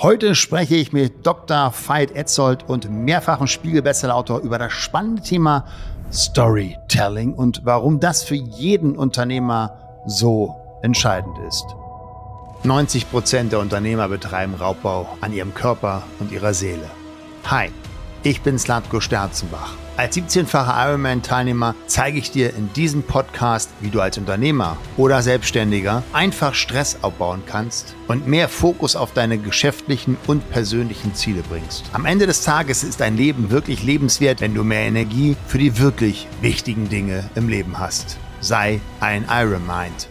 Heute spreche ich mit Dr. Veit Etzold und mehrfachen Spiegel-Bestseller-Autor über das spannende Thema Storytelling und warum das für jeden Unternehmer so entscheidend ist. 90 Prozent der Unternehmer betreiben Raubbau an ihrem Körper und ihrer Seele. Hi, ich bin Slatko Sterzenbach. Als 17-facher Ironman-Teilnehmer zeige ich dir in diesem Podcast, wie du als Unternehmer oder Selbstständiger einfach Stress abbauen kannst und mehr Fokus auf deine geschäftlichen und persönlichen Ziele bringst. Am Ende des Tages ist dein Leben wirklich lebenswert, wenn du mehr Energie für die wirklich wichtigen Dinge im Leben hast. Sei ein Ironmind.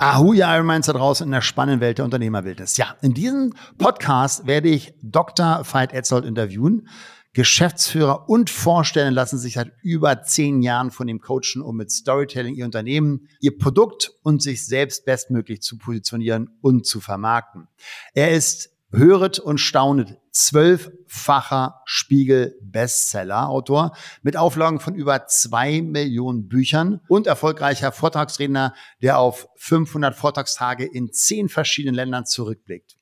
Ahu, ihr Ironmans da draußen in der spannenden Welt der Unternehmerwildnis. Ja, in diesem Podcast werde ich Dr. Veit Etzold interviewen. Geschäftsführer und Vorstände lassen sich seit über zehn Jahren von ihm coachen, um mit Storytelling ihr Unternehmen, ihr Produkt und sich selbst bestmöglich zu positionieren und zu vermarkten. Er ist Höret und staunet. Zwölffacher Spiegel-Bestseller-Autor mit Auflagen von über zwei Millionen Büchern und erfolgreicher Vortragsredner, der auf 500 Vortragstage in zehn verschiedenen Ländern zurückblickt.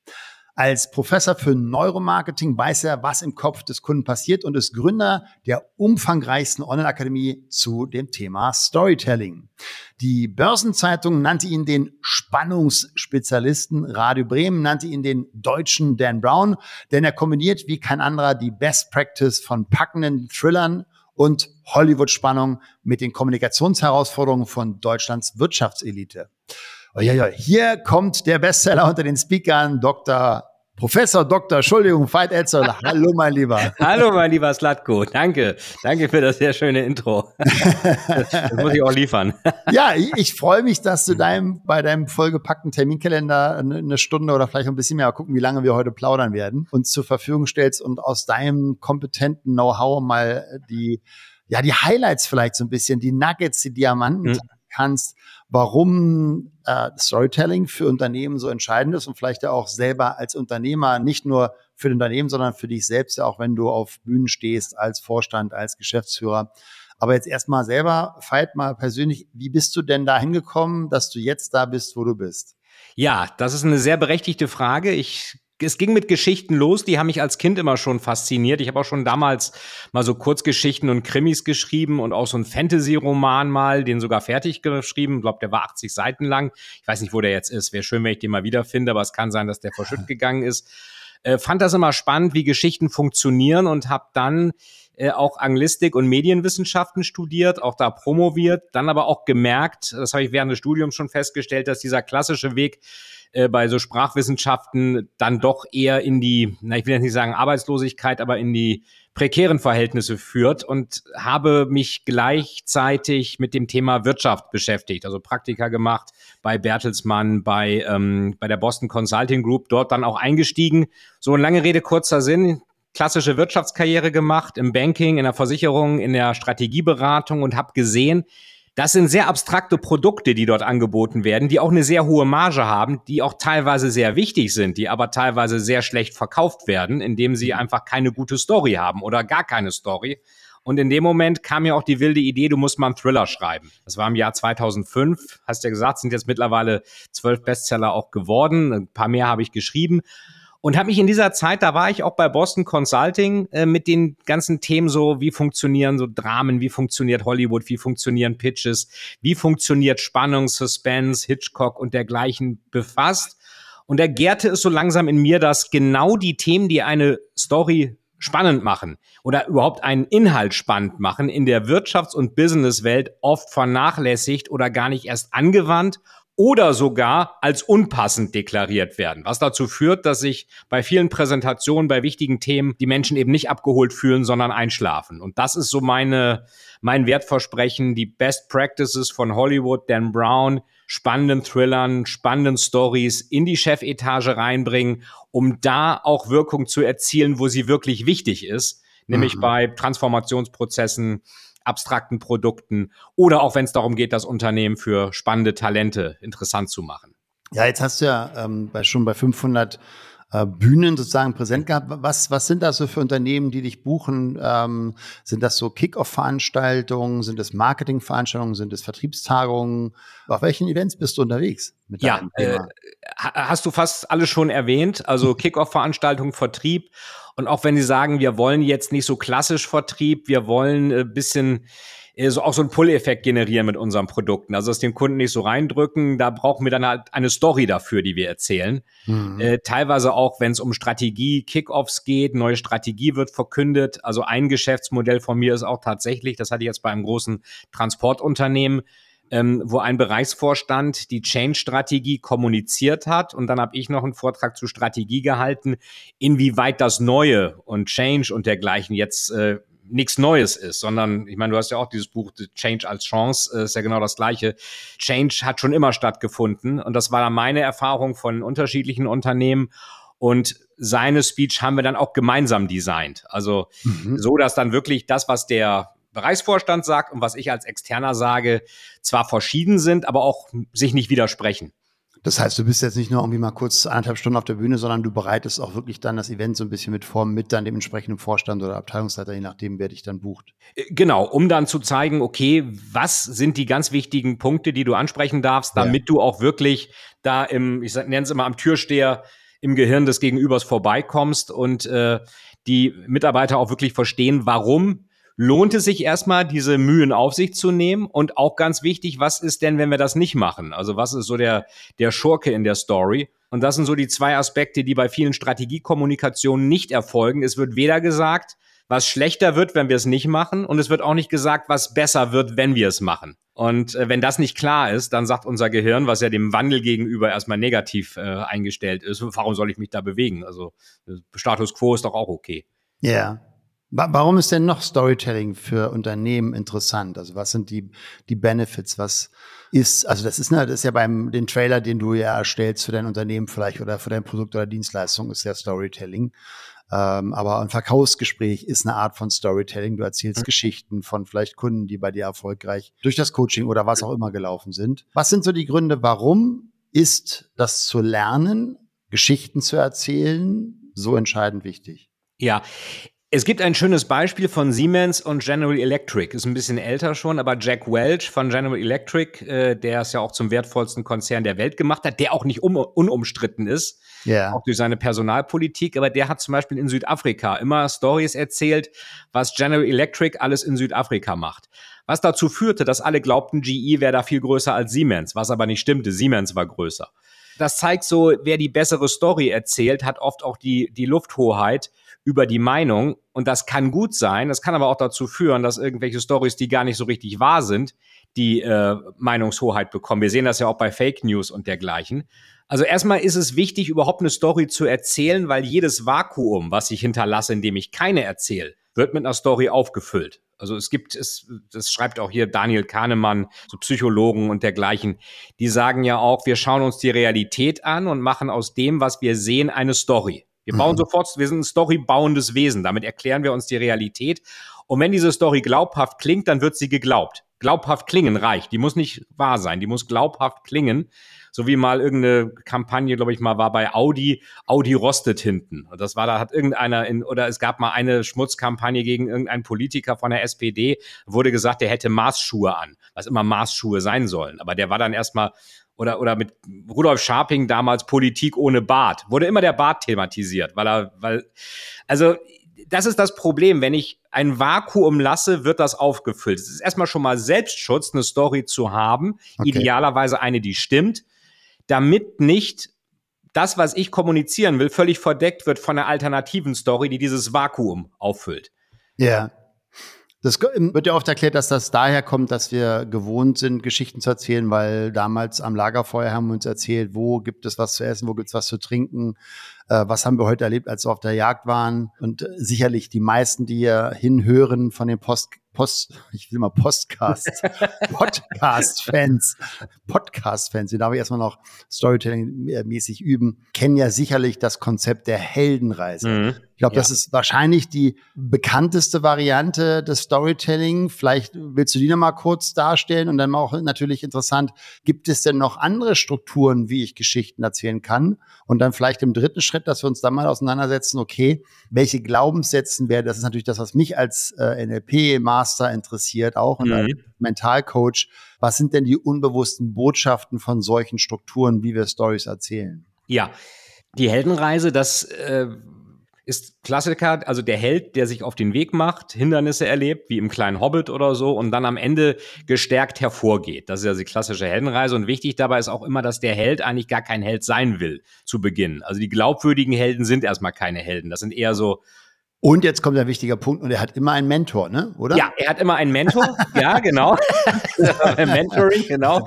Als Professor für Neuromarketing weiß er, was im Kopf des Kunden passiert und ist Gründer der umfangreichsten Online-Akademie zu dem Thema Storytelling. Die Börsenzeitung nannte ihn den Spannungsspezialisten. Radio Bremen nannte ihn den deutschen Dan Brown, denn er kombiniert wie kein anderer die Best Practice von packenden Thrillern und Hollywood-Spannung mit den Kommunikationsherausforderungen von Deutschlands Wirtschaftselite. Oh, ja, ja, hier kommt der Bestseller unter den Speakern, Dr. Professor Dr. Entschuldigung, Veit Etzel. Hallo, mein Lieber. Hallo, mein lieber Slatko. Danke. Danke für das sehr schöne Intro. das muss ich auch liefern. ja, ich, ich freue mich, dass du deinem, bei deinem vollgepackten Terminkalender eine Stunde oder vielleicht ein bisschen mehr, gucken, wie lange wir heute plaudern werden, uns zur Verfügung stellst und aus deinem kompetenten Know-how mal die, ja, die Highlights vielleicht so ein bisschen, die Nuggets, die Diamanten mhm. kannst warum äh, Storytelling für Unternehmen so entscheidend ist und vielleicht ja auch selber als Unternehmer nicht nur für das Unternehmen, sondern für dich selbst, ja auch wenn du auf Bühnen stehst, als Vorstand, als Geschäftsführer. Aber jetzt erstmal selber, Veit, mal persönlich, wie bist du denn da hingekommen, dass du jetzt da bist, wo du bist? Ja, das ist eine sehr berechtigte Frage. Ich es ging mit Geschichten los, die haben mich als Kind immer schon fasziniert. Ich habe auch schon damals mal so Kurzgeschichten und Krimis geschrieben und auch so einen Fantasy-Roman mal, den sogar fertig geschrieben. Ich glaube, der war 80 Seiten lang. Ich weiß nicht, wo der jetzt ist. Wäre schön, wenn ich den mal wiederfinde, aber es kann sein, dass der verschütt gegangen ist. Äh, fand das immer spannend, wie Geschichten funktionieren und habe dann äh, auch Anglistik und Medienwissenschaften studiert, auch da promoviert, dann aber auch gemerkt, das habe ich während des Studiums schon festgestellt, dass dieser klassische Weg äh, bei so Sprachwissenschaften dann doch eher in die, na, ich will jetzt nicht sagen Arbeitslosigkeit, aber in die prekären Verhältnisse führt und habe mich gleichzeitig mit dem Thema Wirtschaft beschäftigt, also Praktika gemacht bei Bertelsmann, bei, ähm, bei der Boston Consulting Group, dort dann auch eingestiegen. So lange Rede, kurzer Sinn, klassische Wirtschaftskarriere gemacht im Banking, in der Versicherung, in der Strategieberatung und habe gesehen, das sind sehr abstrakte Produkte, die dort angeboten werden, die auch eine sehr hohe Marge haben, die auch teilweise sehr wichtig sind, die aber teilweise sehr schlecht verkauft werden, indem sie mhm. einfach keine gute Story haben oder gar keine Story. Und in dem Moment kam mir auch die wilde Idee, du musst mal einen Thriller schreiben. Das war im Jahr 2005, hast ja gesagt, sind jetzt mittlerweile zwölf Bestseller auch geworden. Ein paar mehr habe ich geschrieben und habe mich in dieser Zeit, da war ich auch bei Boston Consulting äh, mit den ganzen Themen so, wie funktionieren so Dramen, wie funktioniert Hollywood, wie funktionieren Pitches, wie funktioniert Spannung, Suspense, Hitchcock und dergleichen befasst. Und da gärte es so langsam in mir, dass genau die Themen, die eine Story spannend machen oder überhaupt einen Inhalt spannend machen, in der Wirtschafts- und Businesswelt oft vernachlässigt oder gar nicht erst angewandt oder sogar als unpassend deklariert werden, was dazu führt, dass sich bei vielen Präsentationen, bei wichtigen Themen die Menschen eben nicht abgeholt fühlen, sondern einschlafen. Und das ist so meine, mein Wertversprechen, die Best Practices von Hollywood, Dan Brown, spannenden Thrillern, spannenden Stories in die Chefetage reinbringen, um da auch Wirkung zu erzielen, wo sie wirklich wichtig ist, nämlich mhm. bei Transformationsprozessen, abstrakten Produkten oder auch wenn es darum geht, das Unternehmen für spannende Talente interessant zu machen. Ja, jetzt hast du ja ähm, bei, schon bei 500 äh, Bühnen sozusagen präsent gehabt. Was, was sind das so für Unternehmen, die dich buchen? Ähm, sind das so Kick-Off-Veranstaltungen? Sind es Marketing-Veranstaltungen? Sind es Vertriebstagungen? Auf welchen Events bist du unterwegs? Mit ja, äh, hast du fast alles schon erwähnt. Also Kick-Off-Veranstaltungen, Vertrieb. Und auch wenn sie sagen, wir wollen jetzt nicht so klassisch Vertrieb, wir wollen ein äh, bisschen so auch so einen Pull-Effekt generieren mit unseren Produkten. Also es den Kunden nicht so reindrücken. Da brauchen wir dann halt eine Story dafür, die wir erzählen. Mhm. Äh, teilweise auch, wenn es um Strategie, Kickoffs geht, neue Strategie wird verkündet. Also ein Geschäftsmodell von mir ist auch tatsächlich, das hatte ich jetzt bei einem großen Transportunternehmen, ähm, wo ein Bereichsvorstand die Change-Strategie kommuniziert hat und dann habe ich noch einen Vortrag zur Strategie gehalten, inwieweit das Neue und Change und dergleichen jetzt äh, nichts Neues ist, sondern ich meine, du hast ja auch dieses Buch Change als Chance, äh, ist ja genau das gleiche. Change hat schon immer stattgefunden und das war dann meine Erfahrung von unterschiedlichen Unternehmen und seine Speech haben wir dann auch gemeinsam designt. Also mhm. so, dass dann wirklich das, was der Bereichsvorstand sagt und was ich als Externer sage, zwar verschieden sind, aber auch sich nicht widersprechen. Das heißt, du bist jetzt nicht nur irgendwie mal kurz eineinhalb Stunden auf der Bühne, sondern du bereitest auch wirklich dann das Event so ein bisschen mit vor, mit dann dem entsprechenden Vorstand oder Abteilungsleiter, je nachdem, wer dich dann bucht. Äh, genau, um dann zu zeigen, okay, was sind die ganz wichtigen Punkte, die du ansprechen darfst, damit ja. du auch wirklich da im, ich nenne es immer am Türsteher, im Gehirn des Gegenübers vorbeikommst und äh, die Mitarbeiter auch wirklich verstehen, warum lohnt es sich erstmal, diese Mühen auf sich zu nehmen? Und auch ganz wichtig, was ist denn, wenn wir das nicht machen? Also was ist so der, der Schurke in der Story? Und das sind so die zwei Aspekte, die bei vielen Strategiekommunikationen nicht erfolgen. Es wird weder gesagt, was schlechter wird, wenn wir es nicht machen, und es wird auch nicht gesagt, was besser wird, wenn wir es machen. Und äh, wenn das nicht klar ist, dann sagt unser Gehirn, was ja dem Wandel gegenüber erstmal negativ äh, eingestellt ist, warum soll ich mich da bewegen? Also Status quo ist doch auch okay. Ja. Warum ist denn noch Storytelling für Unternehmen interessant? Also was sind die, die Benefits? Was ist, also das ist, ne, das ist ja beim den Trailer, den du ja erstellst für dein Unternehmen vielleicht oder für dein Produkt oder Dienstleistung, ist ja Storytelling. Ähm, aber ein Verkaufsgespräch ist eine Art von Storytelling. Du erzählst mhm. Geschichten von vielleicht Kunden, die bei dir erfolgreich durch das Coaching oder was auch immer gelaufen sind. Was sind so die Gründe, warum ist das zu lernen, Geschichten zu erzählen, so entscheidend wichtig? Ja, es gibt ein schönes Beispiel von Siemens und General Electric. Ist ein bisschen älter schon, aber Jack Welch von General Electric, äh, der es ja auch zum wertvollsten Konzern der Welt gemacht hat, der auch nicht um, unumstritten ist, yeah. auch durch seine Personalpolitik, aber der hat zum Beispiel in Südafrika immer Stories erzählt, was General Electric alles in Südafrika macht. Was dazu führte, dass alle glaubten, GE wäre da viel größer als Siemens, was aber nicht stimmte. Siemens war größer. Das zeigt so, wer die bessere Story erzählt, hat oft auch die, die Lufthoheit über die Meinung. Und das kann gut sein. Das kann aber auch dazu führen, dass irgendwelche Stories, die gar nicht so richtig wahr sind, die äh, Meinungshoheit bekommen. Wir sehen das ja auch bei Fake News und dergleichen. Also erstmal ist es wichtig, überhaupt eine Story zu erzählen, weil jedes Vakuum, was ich hinterlasse, indem ich keine erzähle, wird mit einer Story aufgefüllt. Also es gibt, es, das schreibt auch hier Daniel Kahnemann, so Psychologen und dergleichen, die sagen ja auch, wir schauen uns die Realität an und machen aus dem, was wir sehen, eine Story. Wir bauen mhm. sofort, wir sind ein storybauendes Wesen. Damit erklären wir uns die Realität. Und wenn diese Story glaubhaft klingt, dann wird sie geglaubt. Glaubhaft klingen reicht. Die muss nicht wahr sein. Die muss glaubhaft klingen. So wie mal irgendeine Kampagne, glaube ich mal, war bei Audi. Audi rostet hinten. Und das war, da hat irgendeiner in, oder es gab mal eine Schmutzkampagne gegen irgendeinen Politiker von der SPD. Wurde gesagt, der hätte Maßschuhe an. Was immer Maßschuhe sein sollen. Aber der war dann erstmal oder, oder mit Rudolf Scharping damals Politik ohne Bart. Wurde immer der Bart thematisiert, weil er, weil, also, das ist das Problem. Wenn ich ein Vakuum lasse, wird das aufgefüllt. Es ist erstmal schon mal Selbstschutz, eine Story zu haben. Okay. Idealerweise eine, die stimmt, damit nicht das, was ich kommunizieren will, völlig verdeckt wird von einer alternativen Story, die dieses Vakuum auffüllt. Ja. Das wird ja oft erklärt, dass das daher kommt, dass wir gewohnt sind, Geschichten zu erzählen, weil damals am Lagerfeuer haben wir uns erzählt, wo gibt es was zu essen, wo gibt es was zu trinken, äh, was haben wir heute erlebt, als wir auf der Jagd waren. Und äh, sicherlich die meisten, die hier hinhören von den Post, Post, ich will mal Postcast, Podcast-Fans, Podcast-Fans, die darf ich erstmal noch Storytelling-mäßig üben, kennen ja sicherlich das Konzept der Heldenreise. Mhm Ich glaube, ja. das ist wahrscheinlich die bekannteste Variante des Storytelling. Vielleicht willst du die noch mal kurz darstellen und dann auch natürlich interessant, gibt es denn noch andere Strukturen, wie ich Geschichten erzählen kann? Und dann vielleicht im dritten Schritt, dass wir uns da mal auseinandersetzen, okay, welche Glaubenssätzen wäre, das ist natürlich das, was mich als äh, NLP-Master interessiert auch und mhm. als Mentalcoach. Was sind denn die unbewussten Botschaften von solchen Strukturen, wie wir Stories erzählen? Ja, die Heldenreise, das äh, ist Klassiker, also der Held, der sich auf den Weg macht, Hindernisse erlebt, wie im kleinen Hobbit oder so, und dann am Ende gestärkt hervorgeht. Das ist ja die klassische Heldenreise. Und wichtig dabei ist auch immer, dass der Held eigentlich gar kein Held sein will zu Beginn. Also die glaubwürdigen Helden sind erstmal keine Helden. Das sind eher so und jetzt kommt ein wichtiger Punkt, und er hat immer einen Mentor, ne? Oder? Ja, er hat immer einen Mentor. ja, genau. Mentoring, genau.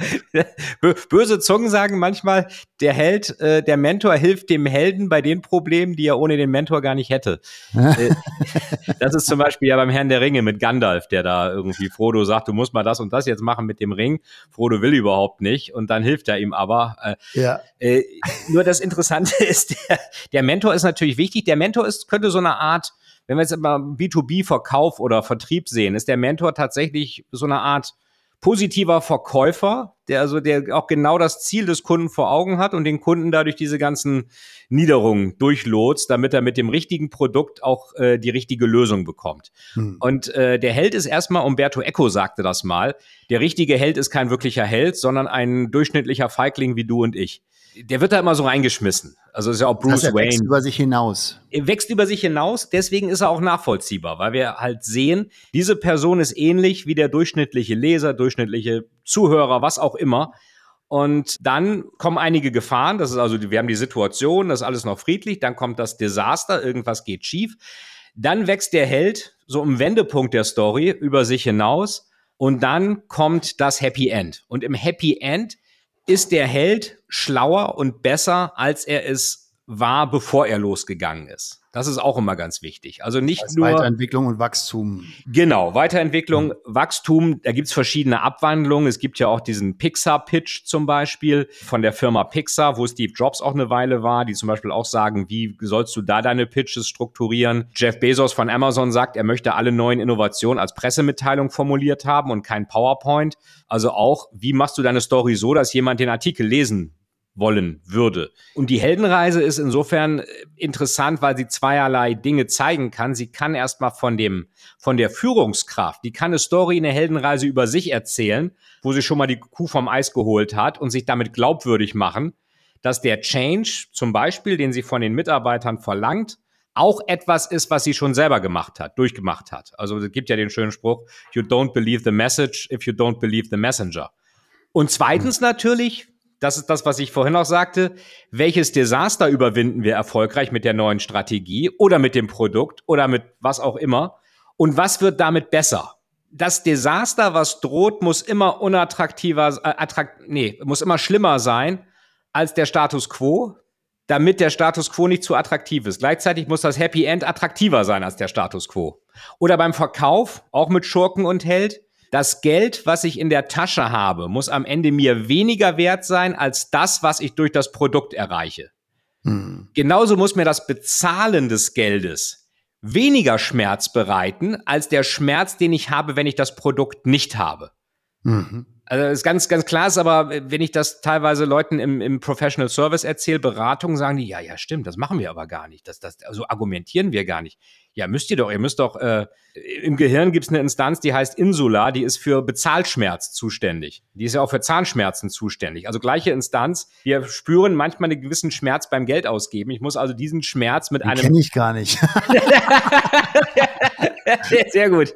Böse Zungen sagen manchmal, der Held, äh, der Mentor hilft dem Helden bei den Problemen, die er ohne den Mentor gar nicht hätte. Äh, das ist zum Beispiel ja beim Herrn der Ringe mit Gandalf, der da irgendwie Frodo sagt, du musst mal das und das jetzt machen mit dem Ring. Frodo will überhaupt nicht und dann hilft er ihm aber. Äh, ja. Äh, nur das Interessante ist, der, der Mentor ist natürlich wichtig. Der Mentor ist, könnte so eine Art wenn wir jetzt immer B2B-Verkauf oder Vertrieb sehen, ist der Mentor tatsächlich so eine Art positiver Verkäufer, der also der auch genau das Ziel des Kunden vor Augen hat und den Kunden dadurch diese ganzen Niederungen durchlotst, damit er mit dem richtigen Produkt auch äh, die richtige Lösung bekommt. Hm. Und äh, der Held ist erstmal, Umberto Eco sagte das mal, der richtige Held ist kein wirklicher Held, sondern ein durchschnittlicher Feigling wie du und ich der wird da immer so reingeschmissen. Also ist ja auch Bruce er Wayne. Wächst über sich hinaus. Er wächst über sich hinaus, deswegen ist er auch nachvollziehbar, weil wir halt sehen, diese Person ist ähnlich wie der durchschnittliche Leser, durchschnittliche Zuhörer, was auch immer. Und dann kommen einige Gefahren. Das ist also, wir haben die Situation, das ist alles noch friedlich. Dann kommt das Desaster, irgendwas geht schief. Dann wächst der Held so im Wendepunkt der Story über sich hinaus. Und dann kommt das Happy End. Und im Happy End ist der Held schlauer und besser, als er es war, bevor er losgegangen ist. Das ist auch immer ganz wichtig. Also nicht also nur Weiterentwicklung und Wachstum. Genau, Weiterentwicklung, mhm. Wachstum. Da gibt's verschiedene Abwandlungen. Es gibt ja auch diesen Pixar-Pitch zum Beispiel von der Firma Pixar, wo Steve Jobs auch eine Weile war, die zum Beispiel auch sagen, wie sollst du da deine Pitches strukturieren? Jeff Bezos von Amazon sagt, er möchte alle neuen Innovationen als Pressemitteilung formuliert haben und kein PowerPoint. Also auch, wie machst du deine Story so, dass jemand den Artikel lesen wollen würde. Und die Heldenreise ist insofern äh, interessant, weil sie zweierlei Dinge zeigen kann. Sie kann erstmal von dem, von der Führungskraft, die kann eine Story, eine Heldenreise über sich erzählen, wo sie schon mal die Kuh vom Eis geholt hat und sich damit glaubwürdig machen, dass der Change zum Beispiel, den sie von den Mitarbeitern verlangt, auch etwas ist, was sie schon selber gemacht hat, durchgemacht hat. Also es gibt ja den schönen Spruch, you don't believe the message if you don't believe the messenger. Und zweitens natürlich, das ist das, was ich vorhin auch sagte. Welches Desaster überwinden wir erfolgreich mit der neuen Strategie oder mit dem Produkt oder mit was auch immer? Und was wird damit besser? Das Desaster, was droht, muss immer unattraktiver, äh, attrakt, nee, muss immer schlimmer sein als der Status quo, damit der Status quo nicht zu attraktiv ist. Gleichzeitig muss das Happy End attraktiver sein als der Status quo. Oder beim Verkauf, auch mit Schurken und Held, das Geld, was ich in der Tasche habe, muss am Ende mir weniger wert sein als das, was ich durch das Produkt erreiche. Hm. Genauso muss mir das Bezahlen des Geldes weniger Schmerz bereiten als der Schmerz, den ich habe, wenn ich das Produkt nicht habe. Mhm. Also ist ganz, ganz klar ist aber, wenn ich das teilweise Leuten im, im Professional Service erzähle, Beratung, sagen die, ja, ja, stimmt, das machen wir aber gar nicht. Das, das, also argumentieren wir gar nicht. Ja, müsst ihr doch, ihr müsst doch, äh, im Gehirn gibt es eine Instanz, die heißt Insula, die ist für Bezahlschmerz zuständig. Die ist ja auch für Zahnschmerzen zuständig. Also gleiche Instanz. Wir spüren manchmal einen gewissen Schmerz beim Geld ausgeben. Ich muss also diesen Schmerz mit Den einem. Kenne ich gar nicht. Sehr gut.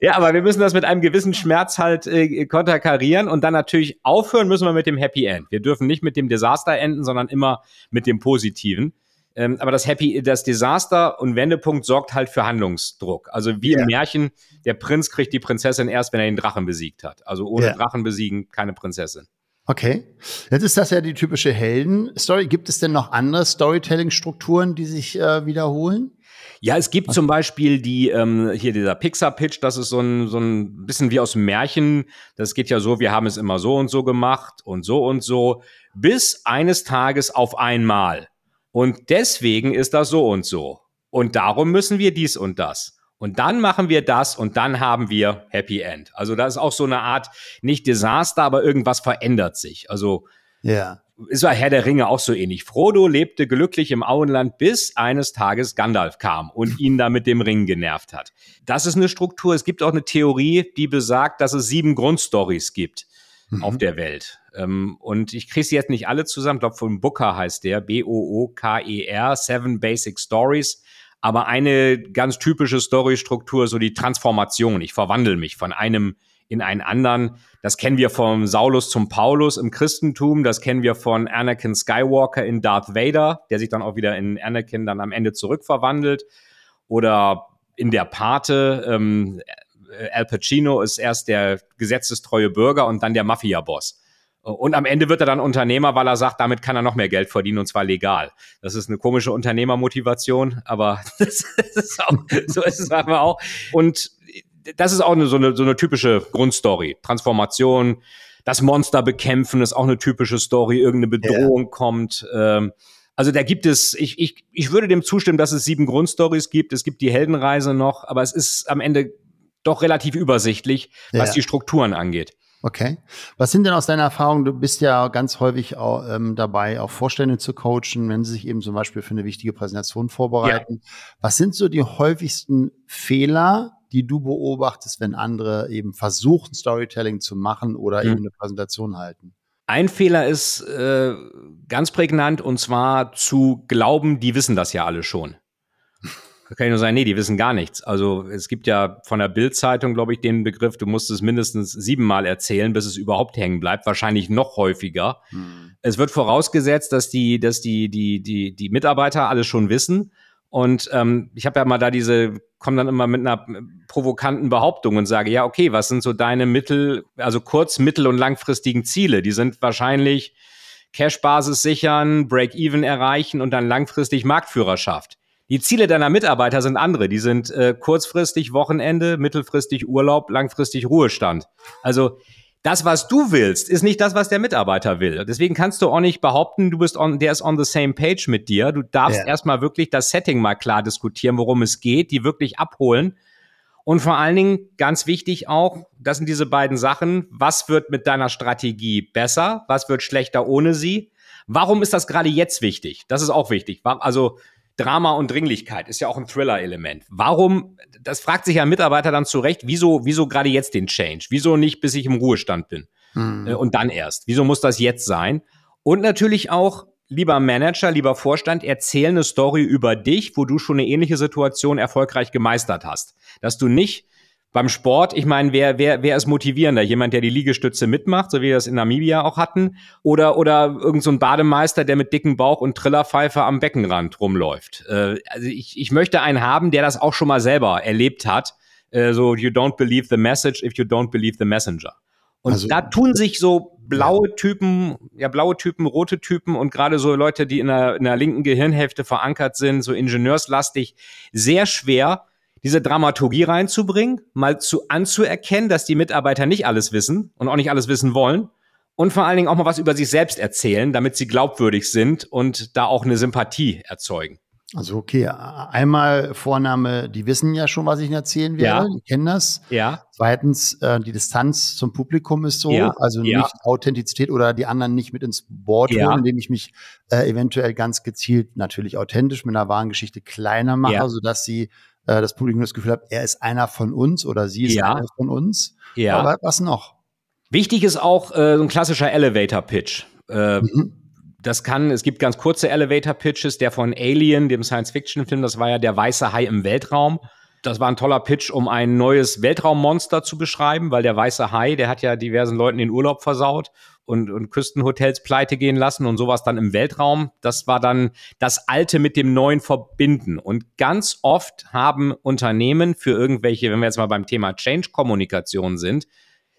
ja, aber wir müssen das mit einem gewissen Schmerz halt äh, konterkarieren und dann natürlich aufhören müssen wir mit dem Happy End. Wir dürfen nicht mit dem Desaster enden, sondern immer mit dem Positiven. Ähm, aber das Happy, das Desaster und Wendepunkt sorgt halt für Handlungsdruck. Also wie ja. im Märchen, der Prinz kriegt die Prinzessin erst, wenn er den Drachen besiegt hat. Also ohne ja. Drachen besiegen keine Prinzessin. Okay. Jetzt ist das ja die typische Helden-Story. Gibt es denn noch andere Storytelling-Strukturen, die sich äh, wiederholen? Ja, es gibt zum Beispiel die, ähm, hier dieser Pixar-Pitch, das ist so ein, so ein bisschen wie aus dem Märchen. Das geht ja so, wir haben es immer so und so gemacht und so und so, bis eines Tages auf einmal. Und deswegen ist das so und so. Und darum müssen wir dies und das. Und dann machen wir das und dann haben wir Happy End. Also das ist auch so eine Art, nicht Desaster, aber irgendwas verändert sich. Also ja. ist bei Herr der Ringe auch so ähnlich. Frodo lebte glücklich im Auenland, bis eines Tages Gandalf kam und ihn da mit dem Ring genervt hat. Das ist eine Struktur. Es gibt auch eine Theorie, die besagt, dass es sieben Grundstories gibt mhm. auf der Welt. Ähm, und ich kriege sie jetzt nicht alle zusammen. Ich glaube, von Booker heißt der, B-O-O-K-E-R, Seven Basic Stories. Aber eine ganz typische Storystruktur, so die Transformation. Ich verwandle mich von einem in einen anderen. Das kennen wir vom Saulus zum Paulus im Christentum. Das kennen wir von Anakin Skywalker in Darth Vader, der sich dann auch wieder in Anakin dann am Ende zurückverwandelt. Oder in der Pate, ähm, Al Pacino ist erst der gesetzestreue Bürger und dann der Mafia-Boss. Und am Ende wird er dann Unternehmer, weil er sagt, damit kann er noch mehr Geld verdienen und zwar legal. Das ist eine komische Unternehmermotivation, aber das ist auch, so ist es aber auch. Und das ist auch eine, so, eine, so eine typische Grundstory. Transformation, das Monster bekämpfen ist auch eine typische Story, irgendeine Bedrohung ja. kommt. Ähm, also da gibt es, ich, ich, ich würde dem zustimmen, dass es sieben Grundstories gibt. Es gibt die Heldenreise noch, aber es ist am Ende doch relativ übersichtlich, was ja. die Strukturen angeht. Okay. Was sind denn aus deiner Erfahrung, du bist ja ganz häufig auch, ähm, dabei, auch Vorstände zu coachen, wenn sie sich eben zum Beispiel für eine wichtige Präsentation vorbereiten. Ja. Was sind so die häufigsten Fehler, die du beobachtest, wenn andere eben versuchen, Storytelling zu machen oder mhm. eben eine Präsentation halten? Ein Fehler ist äh, ganz prägnant und zwar zu glauben, die wissen das ja alle schon. Kann ich nur sagen, nee, die wissen gar nichts. Also es gibt ja von der Bild-Zeitung, glaube ich, den Begriff, du musst es mindestens siebenmal erzählen, bis es überhaupt hängen bleibt, wahrscheinlich noch häufiger. Hm. Es wird vorausgesetzt, dass die, dass die, die, die, die Mitarbeiter alles schon wissen. Und ähm, ich habe ja mal da diese, komme dann immer mit einer provokanten Behauptung und sage, ja, okay, was sind so deine mittel, also kurz-, mittel- und langfristigen Ziele? Die sind wahrscheinlich Cash-Basis sichern, Break-Even erreichen und dann langfristig Marktführerschaft. Die Ziele deiner Mitarbeiter sind andere. Die sind äh, kurzfristig Wochenende, mittelfristig Urlaub, langfristig Ruhestand. Also das, was du willst, ist nicht das, was der Mitarbeiter will. Deswegen kannst du auch nicht behaupten, du bist on, der ist on the same page mit dir. Du darfst ja. erstmal wirklich das Setting mal klar diskutieren, worum es geht, die wirklich abholen. Und vor allen Dingen, ganz wichtig auch, das sind diese beiden Sachen. Was wird mit deiner Strategie besser? Was wird schlechter ohne sie? Warum ist das gerade jetzt wichtig? Das ist auch wichtig. Also, Drama und Dringlichkeit ist ja auch ein Thriller-Element. Warum, das fragt sich ja ein Mitarbeiter dann zurecht, wieso, wieso gerade jetzt den Change? Wieso nicht, bis ich im Ruhestand bin? Mhm. Äh, und dann erst. Wieso muss das jetzt sein? Und natürlich auch, lieber Manager, lieber Vorstand, erzähl eine Story über dich, wo du schon eine ähnliche Situation erfolgreich gemeistert hast. Dass du nicht beim Sport, ich meine, wer, wer, wer ist motivierender? Jemand, der die Liegestütze mitmacht, so wie wir das in Namibia auch hatten? Oder, oder irgend so ein Bademeister, der mit dicken Bauch und Trillerpfeife am Beckenrand rumläuft? Äh, also ich, ich möchte einen haben, der das auch schon mal selber erlebt hat. Äh, so, you don't believe the message if you don't believe the messenger. Und also, da tun sich so blaue Typen, ja, blaue Typen, rote Typen und gerade so Leute, die in der, in der linken Gehirnhälfte verankert sind, so ingenieurslastig, sehr schwer, diese Dramaturgie reinzubringen, mal zu anzuerkennen, dass die Mitarbeiter nicht alles wissen und auch nicht alles wissen wollen und vor allen Dingen auch mal was über sich selbst erzählen, damit sie glaubwürdig sind und da auch eine Sympathie erzeugen. Also okay, einmal Vorname, die wissen ja schon, was ich ihnen erzählen werde, ja. die kennen das. Ja. Zweitens, äh, die Distanz zum Publikum ist so, ja. also ja. nicht Authentizität oder die anderen nicht mit ins Board holen, indem ich mich äh, eventuell ganz gezielt natürlich authentisch mit einer wahren Geschichte kleiner mache, sodass sie äh, das Publikum das Gefühl hat, er ist einer von uns oder sie ist ja. einer von uns. Ja. Aber was noch? Wichtig ist auch äh, so ein klassischer Elevator-Pitch. Äh, mhm. Das kann, es gibt ganz kurze Elevator-Pitches, der von Alien, dem Science-Fiction-Film, das war ja der weiße Hai im Weltraum. Das war ein toller Pitch, um ein neues Weltraummonster zu beschreiben, weil der weiße Hai, der hat ja diversen Leuten den Urlaub versaut und, und Küstenhotels pleite gehen lassen und sowas dann im Weltraum. Das war dann das Alte mit dem Neuen verbinden. Und ganz oft haben Unternehmen für irgendwelche, wenn wir jetzt mal beim Thema Change-Kommunikation sind,